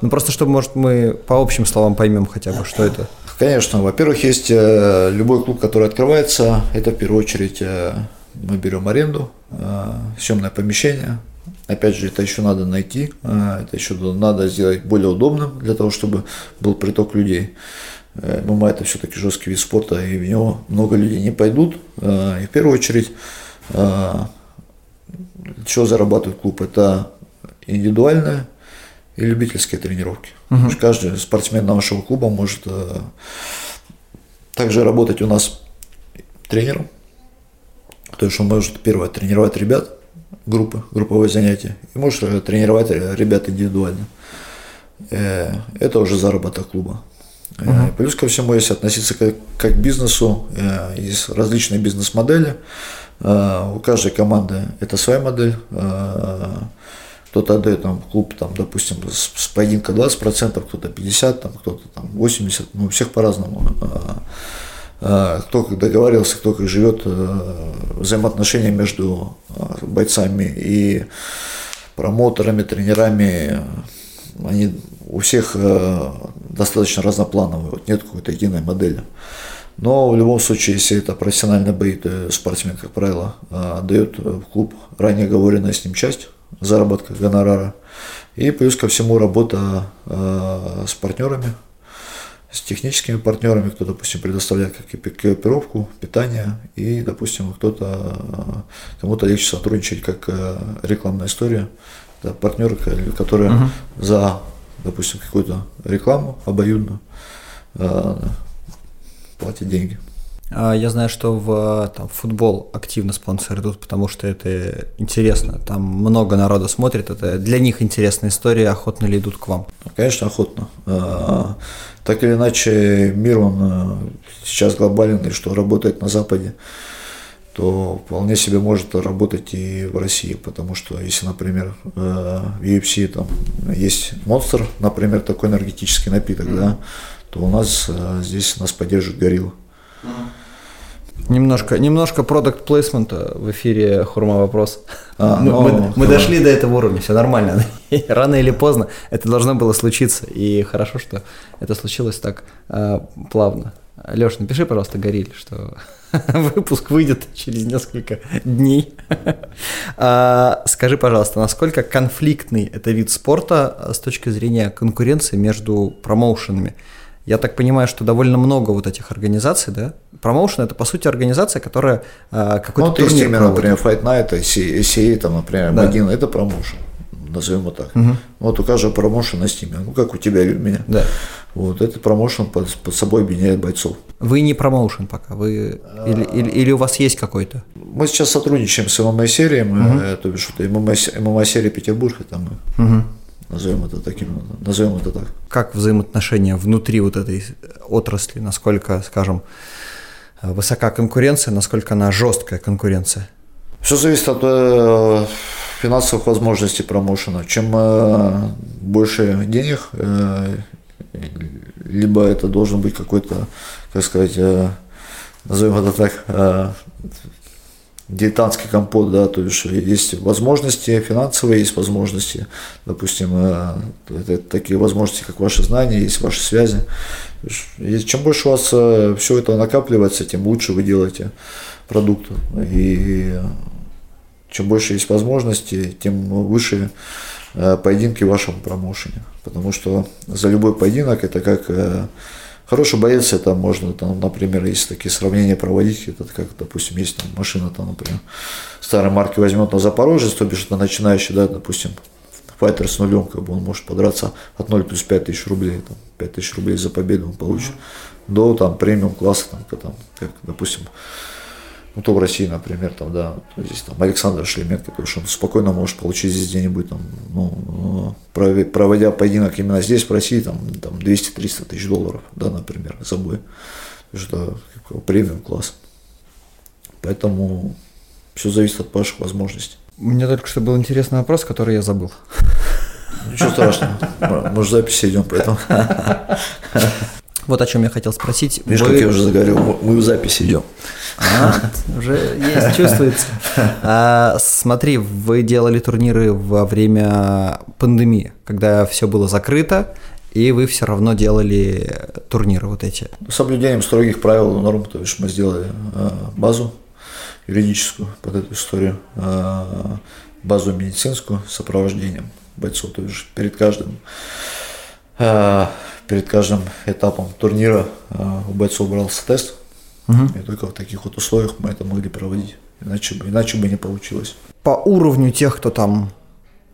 Speaker 1: Ну, просто чтобы, может, мы по общим словам поймем хотя бы, что это.
Speaker 2: Конечно. Во-первых, есть э, любой клуб, который открывается, это в первую очередь э, мы берем аренду, э, съемное помещение. Опять же, это еще надо найти, это еще надо сделать более удобным для того, чтобы был приток людей. ММА это все-таки жесткий вид спорта, и в него много людей не пойдут. И в первую очередь, что зарабатывает клуб, это индивидуальные и любительские тренировки. Угу. Каждый спортсмен нашего клуба может также работать у нас тренером. То есть он может первое тренировать ребят, группы, групповые занятия, и может тренировать ребят индивидуально. Э, это уже заработок клуба. Uh-huh. Плюс ко всему, если относиться как, как к бизнесу, э, есть различные бизнес-модели. У каждой команды это своя модель. кто-то отдает там клуб, там, допустим, с, с поединка 20%, кто-то 50%, там, кто-то там 80%, ну, у всех по-разному. Кто как договаривался, кто как живет, э, взаимоотношения между бойцами и промоутерами, тренерами, они у всех э, достаточно разноплановые, вот нет какой-то единой модели. Но в любом случае, если это профессиональный бои, то спортсмен, как правило, э, дает в клуб ранее оговоренная с ним часть заработка гонорара. И плюс ко всему работа э, с партнерами, с техническими партнерами, кто, допустим, предоставляет как экипировку, питание, и, допустим, кто-то, кому-то легче сотрудничать как рекламная история, да, партнеры, которые угу. за, допустим, какую-то рекламу обоюдно э, платят деньги.
Speaker 1: А, я знаю, что в там, футбол активно спонсоры идут, потому что это интересно. Там много народа смотрит, это для них интересная история, охотно ли идут к вам?
Speaker 2: Конечно, охотно. А, так или иначе, мир, он э, сейчас глобальный, что работает на Западе то вполне себе может работать и в России, потому что если, например, э, в UFC там есть монстр, например, такой энергетический напиток, mm-hmm. да, то у нас э, здесь нас поддерживает горилла.
Speaker 1: Mm-hmm. Немножко, немножко продукт плейсмента в эфире Хурма вопрос. А, мы, ну, мы, мы дошли до этого уровня, все нормально. Рано или поздно это должно было случиться, и хорошо, что это случилось так э, плавно. Леш, напиши, пожалуйста, Гориль, что Выпуск выйдет через несколько дней. А, скажи, пожалуйста, насколько конфликтный это вид спорта а, с точки зрения конкуренции между промоушенами? Я так понимаю, что довольно много вот этих организаций, да? Промоушен это по сути организация, которая
Speaker 2: а, какой-то ну, турнир, например, Fight Night, CA, там, например, да. Магин, это промоушен назовем его так. Угу. Вот у каждого промоушена на стиме, ну как у тебя и у меня. Да. Вот этот промоушен под, под собой объединяет бойцов.
Speaker 1: Вы не промоушен пока, вы или, или, или у вас есть какой-то?
Speaker 2: Мы сейчас сотрудничаем с ММА-серией, угу. то бишь это ММА-серия Петербург, это мы. Угу. Назовем это таким, назовем это так.
Speaker 1: Как взаимоотношения внутри вот этой отрасли, насколько, скажем, высока конкуренция, насколько она жесткая конкуренция?
Speaker 2: Все зависит от э, финансовых возможностей промоушена. Чем э, больше денег, э, либо это должен быть какой-то, как сказать, э, назовем это так, э, дилетантский компот, да, то есть есть возможности финансовые, есть возможности, допустим, э, такие возможности, как ваши знания, есть ваши связи. И чем больше у вас все это накапливается, тем лучше вы делаете продукт. И чем больше есть возможностей, тем выше поединки в вашем промоушене. Потому что за любой поединок это как э, хороший боец, это можно, там, например, если такие сравнения проводить, это как, допустим, есть там машина, там, например, старой марки возьмет на Запорожец, то бишь это начинающий, да, допустим, файтер с нулем, как бы он может подраться от 0 плюс 5 тысяч рублей, там, 5 тысяч рублей за победу он получит, mm-hmm. до там премиум класса, там, там, как, допустим, ну, то в России, например, там, да, здесь там Александр Шлеменко, потому что он спокойно может получить здесь где-нибудь, там, ну, проводя поединок именно здесь, в России, там, там 200-300 тысяч долларов, да, например, за бой. Это премиум класс. Поэтому все зависит от ваших возможностей.
Speaker 1: Меня только что был интересный вопрос, который я забыл.
Speaker 2: Ничего страшного. Мы же записи идем, поэтому.
Speaker 1: Вот о чем я хотел спросить.
Speaker 2: Видишь, вы... как я уже заговорил, мы в записи идем.
Speaker 1: А, уже есть, чувствуется. А, смотри, вы делали турниры во время пандемии, когда все было закрыто, и вы все равно делали турниры вот эти.
Speaker 2: С соблюдением строгих правил норм, то есть мы сделали а, базу юридическую под эту историю, а, базу медицинскую с сопровождением бойцов, то есть перед каждым а, перед каждым этапом турнира э, у бойцов брался тест. Угу. И только в таких вот условиях мы это могли проводить. Иначе бы, иначе бы не получилось.
Speaker 1: По уровню тех, кто там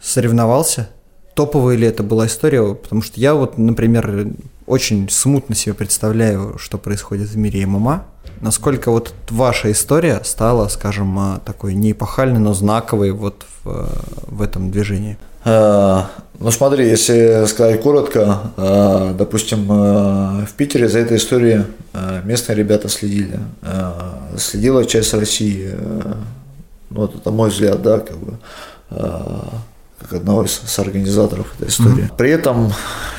Speaker 1: соревновался, топовая ли это была история? Потому что я вот, например, очень смутно себе представляю, что происходит в мире ММА. Насколько вот ваша история стала, скажем, э, такой не эпохальной, но знаковой вот в, в этом движении?
Speaker 2: Э, ну смотри, если сказать коротко, э, допустим, э, в Питере за этой историей местные ребята следили. Следила часть России, ну, вот это мой взгляд, да, как бы, одного из соорганизаторов этой истории. Mm-hmm. При этом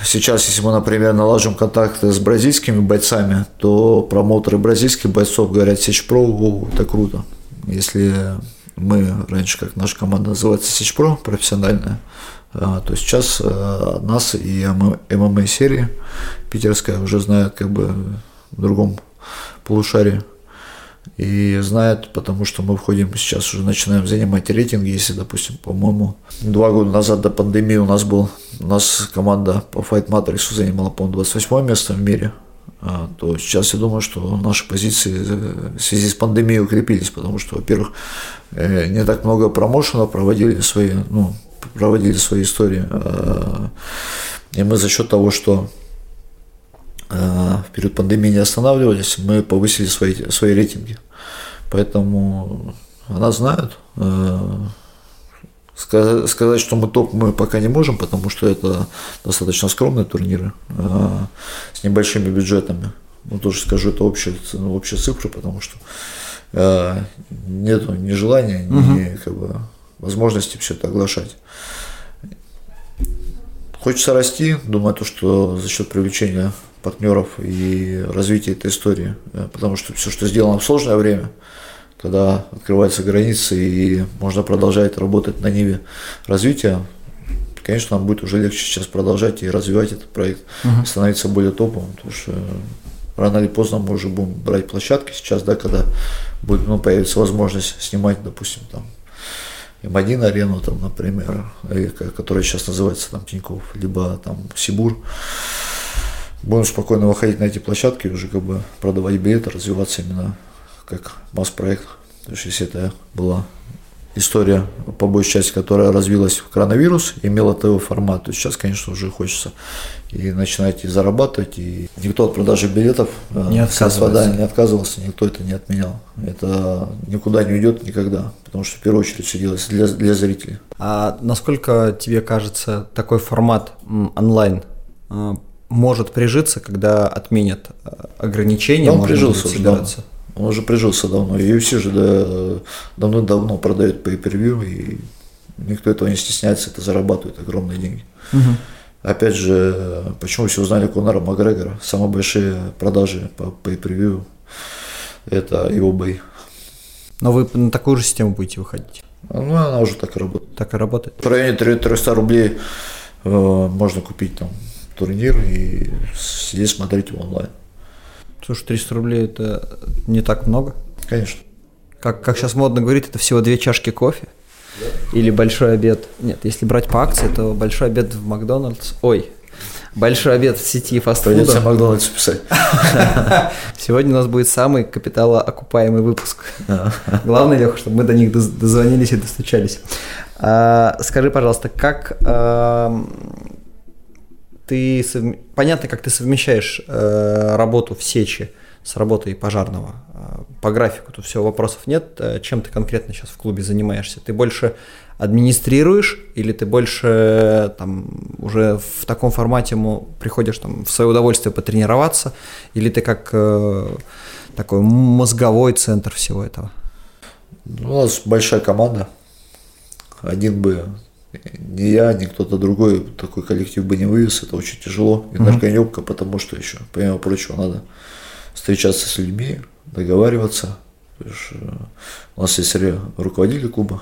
Speaker 2: сейчас, если мы, например, наложим контакты с бразильскими бойцами, то промоутеры бразильских бойцов говорят, Сечь Про, это круто. Если мы раньше, как наша команда называется Сечь Про, профессиональная, а, то сейчас э, нас и ММА-серии питерская уже знают как бы в другом полушарии. И знают, потому что мы входим сейчас уже начинаем занимать рейтинги. Если, допустим, по-моему, два года назад до пандемии у нас был, у нас команда по Fight Matrix занимала, по-моему, 28 место в мире. А, то сейчас я думаю, что наши позиции в связи с пандемией укрепились, потому что, во-первых, э, не так много промоушенов проводили свои, ну, проводили свои истории. А, и мы за счет того, что в период пандемии не останавливались, мы повысили свои, свои рейтинги. Поэтому она знает. А, сказать, что мы топ, мы пока не можем, потому что это достаточно скромные турниры с небольшими бюджетами. Ну, тоже скажу, это общие, общие цифры, потому что нету ни желания, ни угу. как бы, возможности все это оглашать. Хочется расти, думаю, то, что за счет привлечения партнеров и развития этой истории, э, потому что все, что сделано в сложное время, когда открываются границы и можно продолжать работать на ниве развития, конечно, нам будет уже легче сейчас продолжать и развивать этот проект, угу. становиться более топовым, потому что рано или поздно мы уже будем брать площадки сейчас, да, когда будет, ну, появится возможность снимать, допустим, там М1 арену, там, например, которая сейчас называется там Тиньков, либо там Сибур. Будем спокойно выходить на эти площадки и уже как бы продавать билеты, развиваться именно как масс-проект. То есть если это была история, по большей части, которая развилась в коронавирус, имела ТВ формат, то сейчас, конечно, уже хочется и начинать и зарабатывать, и никто от продажи билетов
Speaker 1: э, не отказывался.
Speaker 2: Да, не отказывался, никто это не отменял. Это никуда не уйдет никогда, потому что в первую очередь все делается для, для зрителей.
Speaker 1: А насколько тебе кажется такой формат онлайн э, может прижиться, когда отменят э, ограничения?
Speaker 2: Он прижился уже, да. Он уже прижился давно. И UFC же да, давно-давно pay per view, и никто этого не стесняется, это зарабатывает огромные деньги. Угу. Опять же, почему все узнали Конора Макгрегора? Самые большие продажи по view это его бои.
Speaker 1: Но вы на такую же систему будете выходить?
Speaker 2: Ну, она уже так и работает.
Speaker 1: Так и работает?
Speaker 2: В районе 300 рублей э, можно купить там турнир и сидеть смотреть его онлайн.
Speaker 1: Слушай, 300 рублей это не так много?
Speaker 2: Конечно.
Speaker 1: Как, как сейчас модно говорить, это всего две чашки кофе? Да. Или большой обед. Нет, если брать по акции, то большой обед в Макдональдс. Ой, большой обед в сети фастфуда.
Speaker 2: Придется Макдональдс писать.
Speaker 1: Сегодня у нас будет самый капиталоокупаемый выпуск. Главное, Леха, чтобы мы до них дозвонились и достучались. А, скажи, пожалуйста, как ты совм... понятно, как ты совмещаешь э, работу в сече с работой пожарного. Э, по графику тут все вопросов нет. Э, чем ты конкретно сейчас в клубе занимаешься? Ты больше администрируешь или ты больше там уже в таком формате ему приходишь там в свое удовольствие потренироваться или ты как э, такой мозговой центр всего этого?
Speaker 2: У нас большая команда. Один бы ни я, ни кто-то другой такой коллектив бы не вывез, это очень тяжело, энергоемко, потому что еще, помимо прочего, надо встречаться с людьми, договариваться. Э, у нас есть руководитель клуба,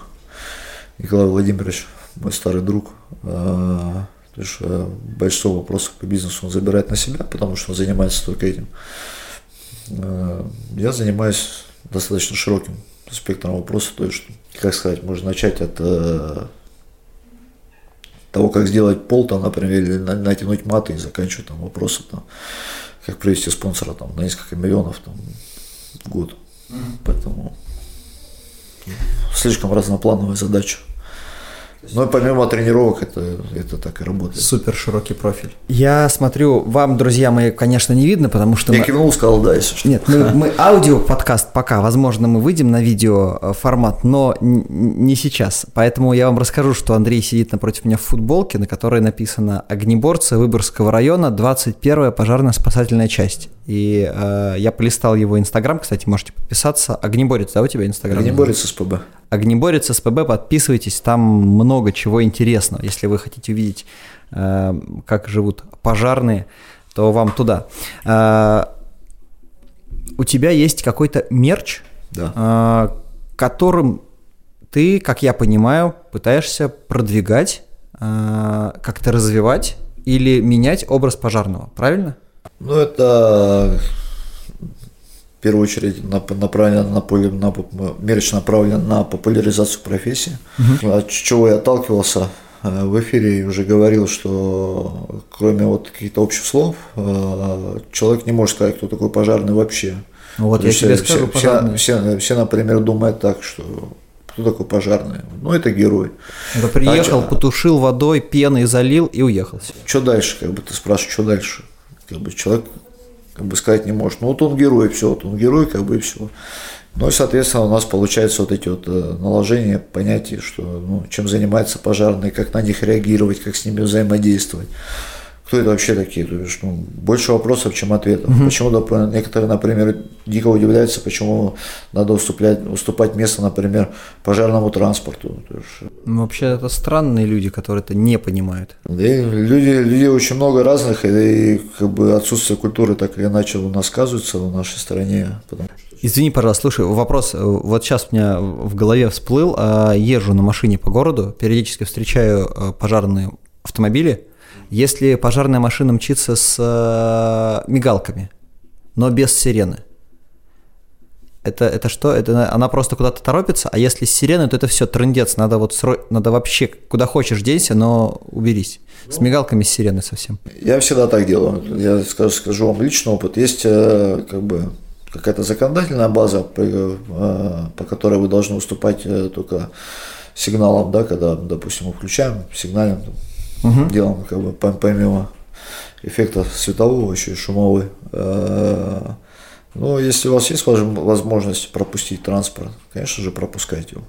Speaker 2: Николай Владимирович, мой старый друг. А, то есть э, большинство вопросов по бизнесу он забирает на себя, потому что он занимается только этим. Э, я занимаюсь достаточно широким спектром вопросов, то есть, как сказать, можно начать от того, как сделать пол, там, например, или натянуть маты и заканчивать там вопросы, там, как привести спонсора там, на несколько миллионов там, в год. Поэтому слишком разноплановая задача. Ну и помимо тренировок это, это так и работает.
Speaker 1: Супер широкий профиль. Я смотрю, вам, друзья мои, конечно, не видно, потому что...
Speaker 2: Я мы... кивнул, сказал, да, если что.
Speaker 1: Нет, мы, мы аудио-подкаст пока, возможно, мы выйдем на видео э, формат, но не сейчас. Поэтому я вам расскажу, что Андрей сидит напротив меня в футболке, на которой написано «Огнеборцы Выборгского района, 21-я пожарно-спасательная часть». И э, я полистал его инстаграм, кстати, можете подписаться. Огнеборец, да, у тебя инстаграм?
Speaker 2: Огнеборец СПБ.
Speaker 1: Огнеборец СПБ, подписывайтесь, там много чего интересного. Если вы хотите увидеть, э, как живут пожарные, то вам туда. Э, у тебя есть какой-то мерч,
Speaker 2: Да.
Speaker 1: э, которым ты, как я понимаю, пытаешься продвигать, как-то развивать или менять образ пожарного, правильно?
Speaker 2: Ну, это в первую очередь нап- направлено на, поле- на мерч направлен на популяризацию профессии. От чего я отталкивался э, в эфире и уже говорил, что кроме вот каких-то общих слов, э, человек не может сказать, кто такой пожарный вообще.
Speaker 1: Ну вот
Speaker 2: То
Speaker 1: я
Speaker 2: есть,
Speaker 1: тебе
Speaker 2: э,
Speaker 1: скажу,
Speaker 2: все,
Speaker 1: пожарный.
Speaker 2: все, все, например, думают так, что кто такой пожарный? Ну, это герой.
Speaker 1: Это приехал,
Speaker 2: А
Speaker 1: потушил водой, пеной залил и уехал.
Speaker 2: Что дальше, как бы ты спрашиваешь, что дальше? Как бы человек как бы сказать не может. Ну вот он герой, все, вот он герой, как бы и все. Ну и, соответственно, у нас получается вот эти вот э, наложения понятий, что ну, чем занимаются пожарные, как на них реагировать, как с ними взаимодействовать. Кто это вообще такие? То есть, ну, больше вопросов, чем ответов. Почему, доп- некоторые, например, дико удивляются, почему надо уступлять, уступать место, например, пожарному транспорту. Есть,
Speaker 1: Ну, Вообще это странные люди, которые это не понимают.
Speaker 2: да и люди, людей очень много разных, и, как бы отсутствие культуры так или иначе у нас сказывается в нашей стране. Потому что
Speaker 1: Извини, пожалуйста, слушай, вопрос, э, вот сейчас у меня в голове всплыл, а, езжу на машине по городу, периодически встречаю э, пожарные автомобили. Если пожарная машина мчится с э, мигалками, но без сирены, это, это что? Это она просто куда-то торопится, а если с сиреной, то это все трындец. Надо вот сро... надо вообще куда хочешь денься, но уберись. С мигалками, с сиреной совсем.
Speaker 2: Я всегда так делаю. Я скажу, скажу вам личный опыт. Есть э, как бы какая-то законодательная база, по, э, которой вы должны уступать только сигналам, да, когда, допустим, мы включаем, сигналим, там, делаем как бы пом- помимо эффекта светового, еще и шумовой. Э, Но если у вас есть возм- возможность пропустить транспорт, конечно же, пропускайте его.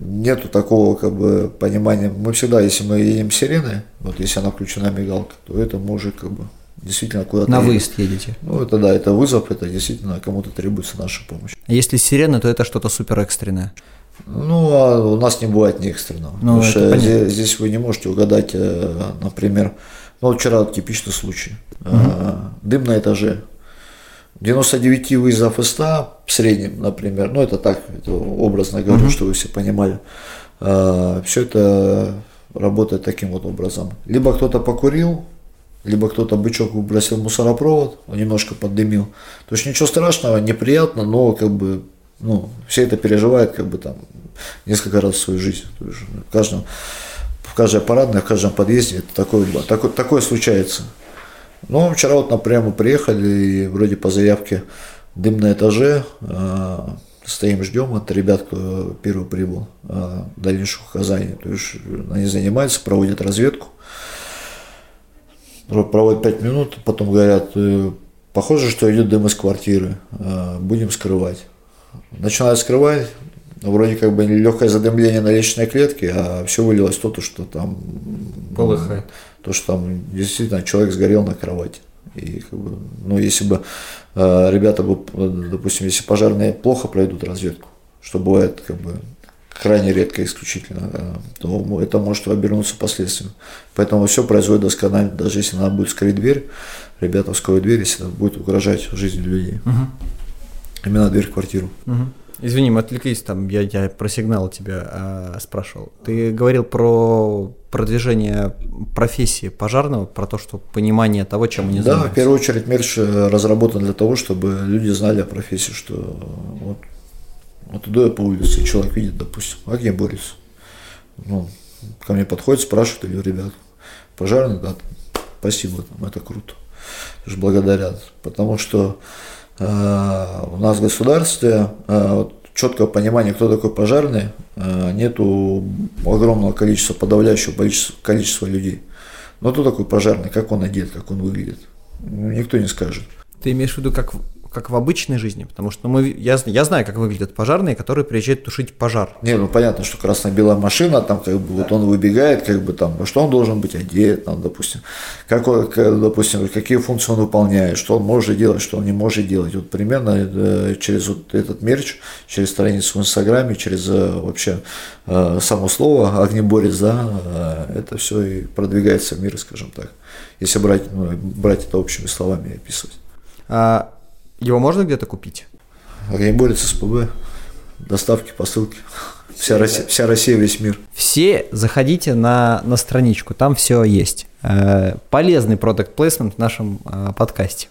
Speaker 2: Нету такого как бы понимания. Мы всегда, если мы едем сирены, вот если она включена мигалка, то это мы уже как бы действительно куда-то
Speaker 1: На выезд едете.
Speaker 2: Ну это да, это вызов, это действительно кому-то требуется наша помощь.
Speaker 1: А Если сирена, то это что-то супер экстренное.
Speaker 2: Ну, а у нас не бывает не экстренного.
Speaker 1: Ну,
Speaker 2: потому что здесь, здесь вы не можете угадать, э, например, ну, вчера типичный случай. Э, Дым на этаже. 99 вызов из 100 в среднем, например, ну, это так, это образно говорю, что вы все понимали. все это работает таким вот образом. Либо кто-то покурил, либо кто-то бычок выбросил мусоропровод, он немножко поддымил. То есть ничего страшного, неприятно, но как бы ну, все это переживают как бы там несколько раз в свою жизнь. То есть в каждом, в каждой парадной, в каждом подъезде это такое, такое, такое случается. Ну, вчера вот, например, мы приехали, и вроде по заявке дым на этаже, э, стоим, ждем от ребят, первый прибыл, э, дальнейших указаний. То есть они занимаются, проводят разведку, проводят 5 минут, потом говорят, э, похоже, что идет дым из квартиры, э, будем скрывать. Начинают скрывать, вроде как бы легкое задымление на лестничной клетке, а все вылилось в то, что там
Speaker 1: Полыхает.
Speaker 2: то, что там действительно человек сгорел на кровати. И как бы, ну, если бы э, ребята бы, допустим, если пожарные плохо пройдут разведку, что бывает как бы крайне редко исключительно, э, то это может обернуться последствиями. Поэтому все производит досконально, даже если надо будет скрыть дверь, ребята вскроют дверь, если это будет угрожать жизни людей. Именно дверь в квартиру.
Speaker 1: Мгм. Извини, мы отвлеклись, там я, я про сигнал тебя а, спрашивал. Ты говорил про продвижение профессии пожарного, про то, что понимание того, чем они
Speaker 2: Да, в
Speaker 1: занимаются.
Speaker 2: первую очередь мерч э, разработан для того, чтобы люди знали о профессии, что вот, вот иду я по улице, человек видит, допустим, а где Борис? Ну, ко мне подходит, спрашивает, или ребят, пожарный, да, спасибо, там, это круто. Благодарят. Потому что э, у нас в государстве э, четкого понимания, кто такой пожарный, э, нету огромного количества, подавляющего количества людей. Но кто такой пожарный, как он одет, как он выглядит, никто не скажет.
Speaker 1: Ты имеешь в виду, как, как в обычной жизни? Потому что ну, мы, я, я знаю, как выглядят пожарные, которые приезжают тушить пожар.
Speaker 2: Не, ну понятно, что красно-белая машина, там как бы вот он выбегает, как бы там, что он должен быть одет, там, допустим, как, допустим, какие функции он выполняет, что он может делать, что он не может делать. Вот примерно э, через вот этот мерч, через страницу в Инстаграме, через э, вообще э, само слово огнеборец, да, это все и продвигается в мир, скажем так, если брать, ну, брать это общими словами и описывать.
Speaker 1: А его можно где-то купить?
Speaker 2: Огнеборец СПБ, доставки, посылки. Вся Россия, вся Россия, весь мир.
Speaker 1: Все заходите на, на страничку, там все есть. Э, полезный продукт плейсмент в нашем э, подкасте.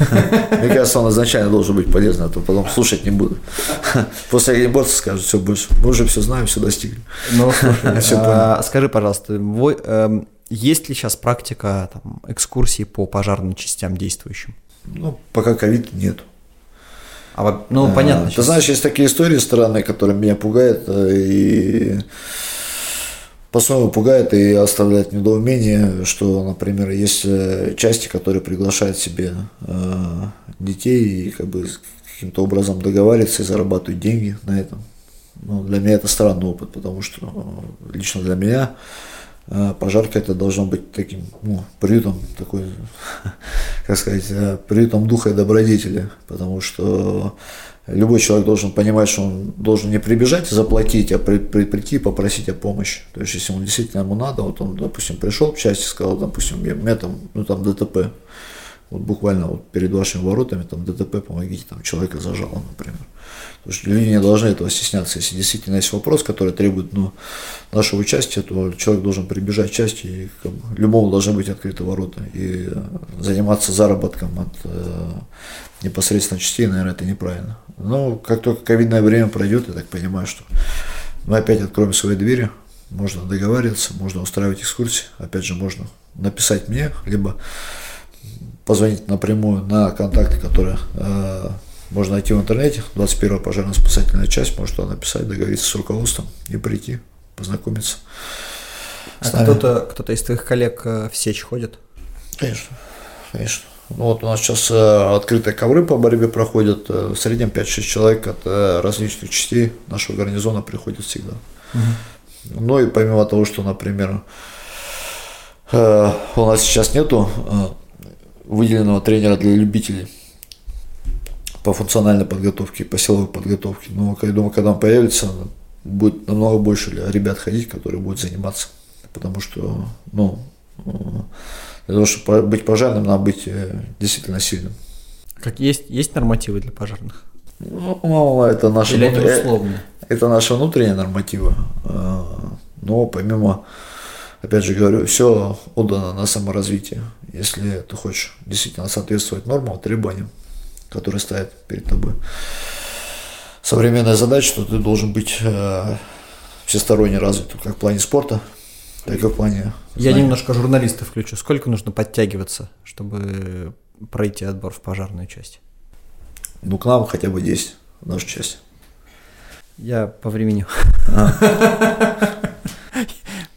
Speaker 2: Мне кажется, он изначально должен быть полезный, а то потом слушать не буду. После огнеборца скажут, все больше. Мы уже все знаем, все достигли.
Speaker 1: Ну, слушай, все а, скажи, пожалуйста, э, есть ли сейчас практика там, экскурсии по пожарным частям действующим?
Speaker 2: Ну, пока ковид нет.
Speaker 1: А, ну, понятно.
Speaker 2: Ты сейчас... знаешь, есть такие истории странные, которые меня пугают э, и по-своему пугает и оставляет недоумение, что, например, есть э, части, которые приглашают себе э, детей и как бы каким-то образом договариваются и зарабатывают деньги на этом. Ну, для меня это странный опыт, потому что лично для меня а, пожарка это должно быть таким ну, приютом, такой, как сказать, э, приютом духа и добродетели, потому что любой человек должен понимать, что он должен не прибежать и заплатить, а при, при, прийти и попросить о помощи. То есть, если ему действительно ему надо, вот он, допустим, пришел в части, сказал, допустим, у меня там, ну там ДТП, вот буквально вот перед вашими воротами там ДТП, помогите, там человека зажало, например. Потому что люди не должны этого стесняться. Если действительно есть вопрос, который требует ну, нашего участия, то человек должен прибежать к части, и как бы, любому должны быть открыты ворота. И э, заниматься заработком от э, непосредственно частей, наверное, это неправильно. Но как только ковидное время пройдет, я так понимаю, что мы опять откроем свои двери, можно договариваться, можно устраивать экскурсии, опять же, можно написать мне, либо позвонить напрямую на контакты, которые э, можно найти в интернете, 21-я пожарно-спасательная часть, может туда написать, договориться с руководством и прийти, познакомиться.
Speaker 1: А кто-то, кто-то из твоих коллег э, в сечь ходит?
Speaker 2: Конечно, конечно. Ну, вот у нас сейчас э, открытые ковры по борьбе проходят. Э, в среднем 5-6 человек от различных частей нашего гарнизона приходят всегда. Угу. Ну и помимо того, что, например, у нас сейчас нету выделенного тренера для любителей по функциональной подготовке, по силовой подготовке. Но я думаю, когда он появится, будет намного больше ребят ходить, которые будут заниматься. Потому что, ну, для того, чтобы быть пожарным, надо быть э, действительно сильным.
Speaker 1: Как есть, есть нормативы для пожарных?
Speaker 2: Ну, это наши, внутр... это, наши внутренние нормативы. А, но помимо, опять же говорю, все отдано на саморазвитие. Если ты хочешь действительно соответствовать нормам, требованиям, который ставит перед тобой современная задача, что ты должен быть э, всесторонне развит, как в плане спорта, так и в плане...
Speaker 1: Я немножко журналиста включу. Сколько нужно подтягиваться, чтобы пройти отбор в пожарную часть?
Speaker 2: Ну, к нам хотя бы 10 в нашу часть.
Speaker 1: Я по времени. А.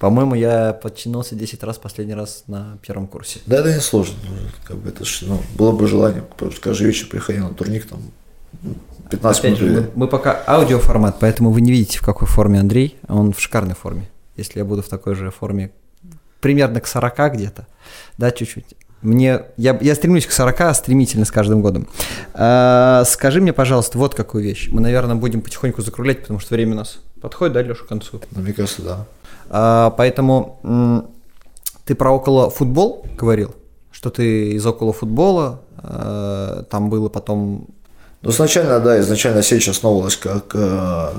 Speaker 1: По-моему, я подтянулся 10 раз последний раз на первом курсе.
Speaker 2: Да, это не сложно. Как бы это, ну, было бы желание, просто каждый вечер приходил на турник, там 15 Опять минут. Же,
Speaker 1: мы, мы пока аудиоформат, поэтому вы не видите, в какой форме Андрей. Он в шикарной форме. Если я буду в такой же форме, примерно к 40 где-то, да, чуть-чуть. Мне, я, я стремлюсь к 40 стремительно с каждым годом. А, скажи мне, пожалуйста, вот какую вещь. Мы, наверное, будем потихоньку закруглять, потому что время у нас подходит, да, Леша, к концу?
Speaker 2: Ну, мне кажется, да.
Speaker 1: А, поэтому ты про около футбол говорил, что ты из около футбола, а, там было потом...
Speaker 2: Ну, изначально, да, изначально сеть основывалась как а,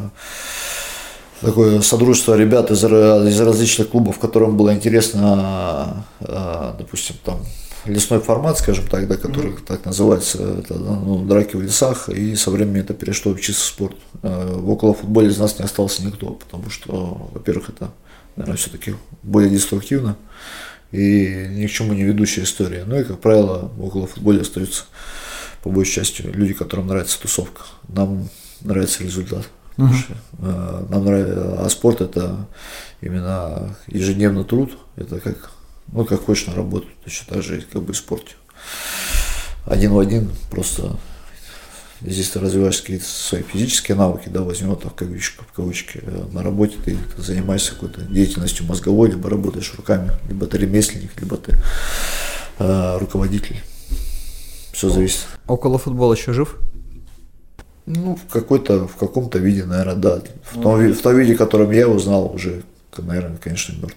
Speaker 2: такое содружество ребят из, из различных клубов, которым было интересно, допустим, там лесной формат, скажем так, да, который mm-hmm. так называется, это, ну, драки в лесах, и со временем это перешло в чистый спорт. В около футболе из нас не остался никто, потому что, во-первых, это наверное, все-таки более деструктивно и ни к чему не ведущая история. Ну и, как правило, около футбола остаются по большей части люди, которым нравится тусовка. Нам нравится результат. Угу. нам нравится, а спорт это именно ежедневный труд, это как, ну, как хочешь на работу, точно так же, как бы в спорте. Один в один, просто Здесь ты развиваешь какие-то свои физические навыки, да, возьмем вот так, кавычки, в кавычки. Э, на работе ты занимаешься какой-то деятельностью мозговой, либо работаешь руками, либо ты ремесленник, либо ты э, руководитель. Все зависит.
Speaker 1: Около футбола еще жив?
Speaker 2: Ну, в какой-то, в каком-то виде, наверное, да. В том, в том виде, котором я его знал, уже, наверное, конечно, мертв.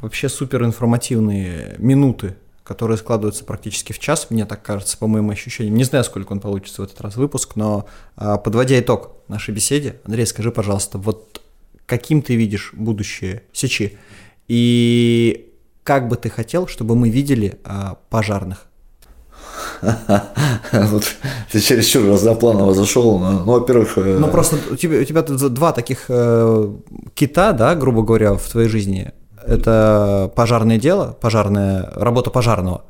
Speaker 1: Вообще супер информативные минуты, которые складываются практически в час, мне так кажется, по моим ощущениям. Не знаю, сколько он получится в этот раз выпуск, но а, подводя итог нашей беседе, Андрей, скажи, пожалуйста, вот каким ты видишь будущее Сечи? И как бы ты хотел, чтобы мы видели а, пожарных?
Speaker 2: Вот ты чересчур разнопланово зашел. Ну, во-первых... Э,
Speaker 1: ну, просто у тебя, у тебя два таких э, кита, да, грубо говоря, в твоей жизни. Это пожарное дело, пожарная, работа пожарного,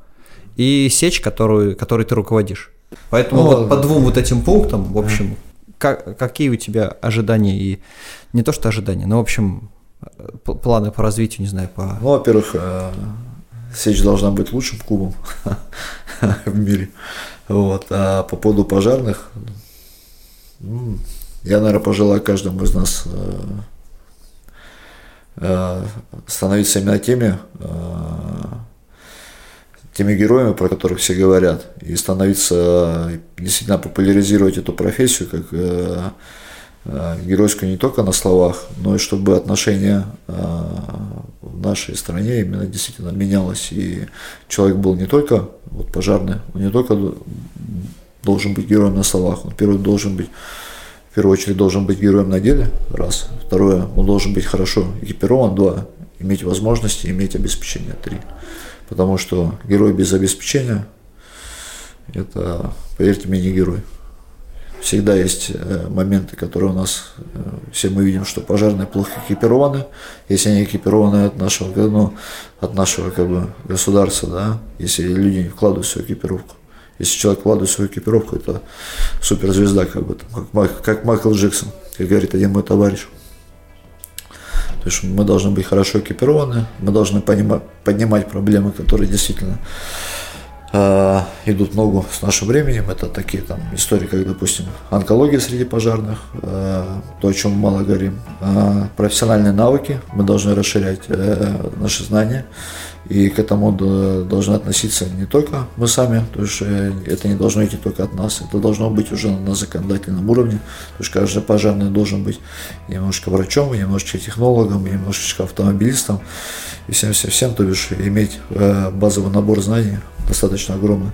Speaker 1: и сечь, которую, которой ты руководишь. Поэтому ну, вот по двум вот этим пунктам, в общем, как, какие у тебя ожидания и не то что ожидания, но в общем планы по развитию, не знаю, по.
Speaker 2: Ну, во-первых, э, Сечь должна быть лучшим клубом в мире. Вот. А по поводу пожарных, ну, я, наверное, пожелаю каждому из нас э, становиться именно теми, э, теми героями, про которых все говорят, и становиться, действительно популяризировать эту профессию как геройскую не только на словах, но и чтобы отношение в нашей стране именно действительно менялось, и человек был не только вот пожарный, он не только должен быть героем на словах, он первый должен быть в первую очередь должен быть героем на деле, раз. Второе, он должен быть хорошо экипирован, два. Иметь возможности, иметь обеспечение, три. Потому что герой без обеспечения, это, поверьте мне, не герой. Всегда есть э, моменты, которые у нас, э, все мы видим, что пожарные плохо экипированы. Если они экипированы от нашего, ну, от нашего как бы, государства, да, если люди не вкладывают свою экипировку. Если человек вкладывает свою экипировку, это суперзвезда, как бы, как, как Майкл Джексон, как говорит один мой товарищ. То есть мы должны быть хорошо экипированы, мы должны понимать, поднимать проблемы, которые действительно э, идут ногу с нашим временем. Это такие там истории, как, допустим, онкология среди пожарных, э, то, о чем мы мало говорим, э, профессиональные навыки, мы должны расширять э, наши знания, и к этому должны относиться не только мы сами, то есть э, это не должно идти только от нас, это должно быть уже на законодательном уровне, то есть каждый пожарный должен быть немножко врачом, немножечко технологом, немножечко автомобилистом, и всем-всем-всем, то бишь иметь э, базовый набор знаний достаточно огромный.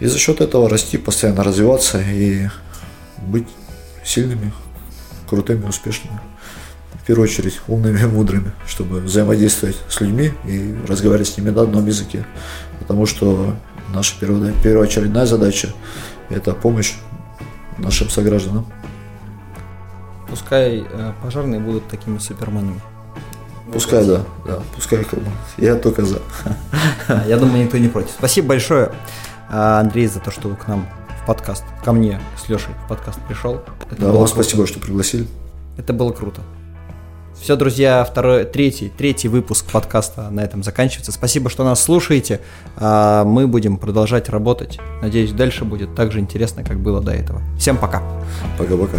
Speaker 2: И за счет этого расти, постоянно развиваться и быть сильными, крутыми, успешными первую очередь умными и мудрыми, чтобы взаимодействовать с людьми и разговаривать с ними на одном языке. Потому что наша первоочередная задача – это помощь нашим согражданам.
Speaker 1: Пускай э, пожарные будут такими суперменами.
Speaker 2: Пускай, да, да, пускай как бы. Я только за.
Speaker 1: Я думаю, никто не против. Спасибо большое, э, Андрей, за то, что вы к нам в подкаст, ко мне с Лешей в подкаст пришел.
Speaker 2: Это да, вам спасибо, что пригласили.
Speaker 1: Это было круто. Все, друзья, второй, третий, третий выпуск подкаста на этом заканчивается. Спасибо, что нас слушаете. А, мы будем продолжать работать. Надеюсь, дальше будет так же интересно, как было до этого. Всем пока.
Speaker 2: Пока-пока.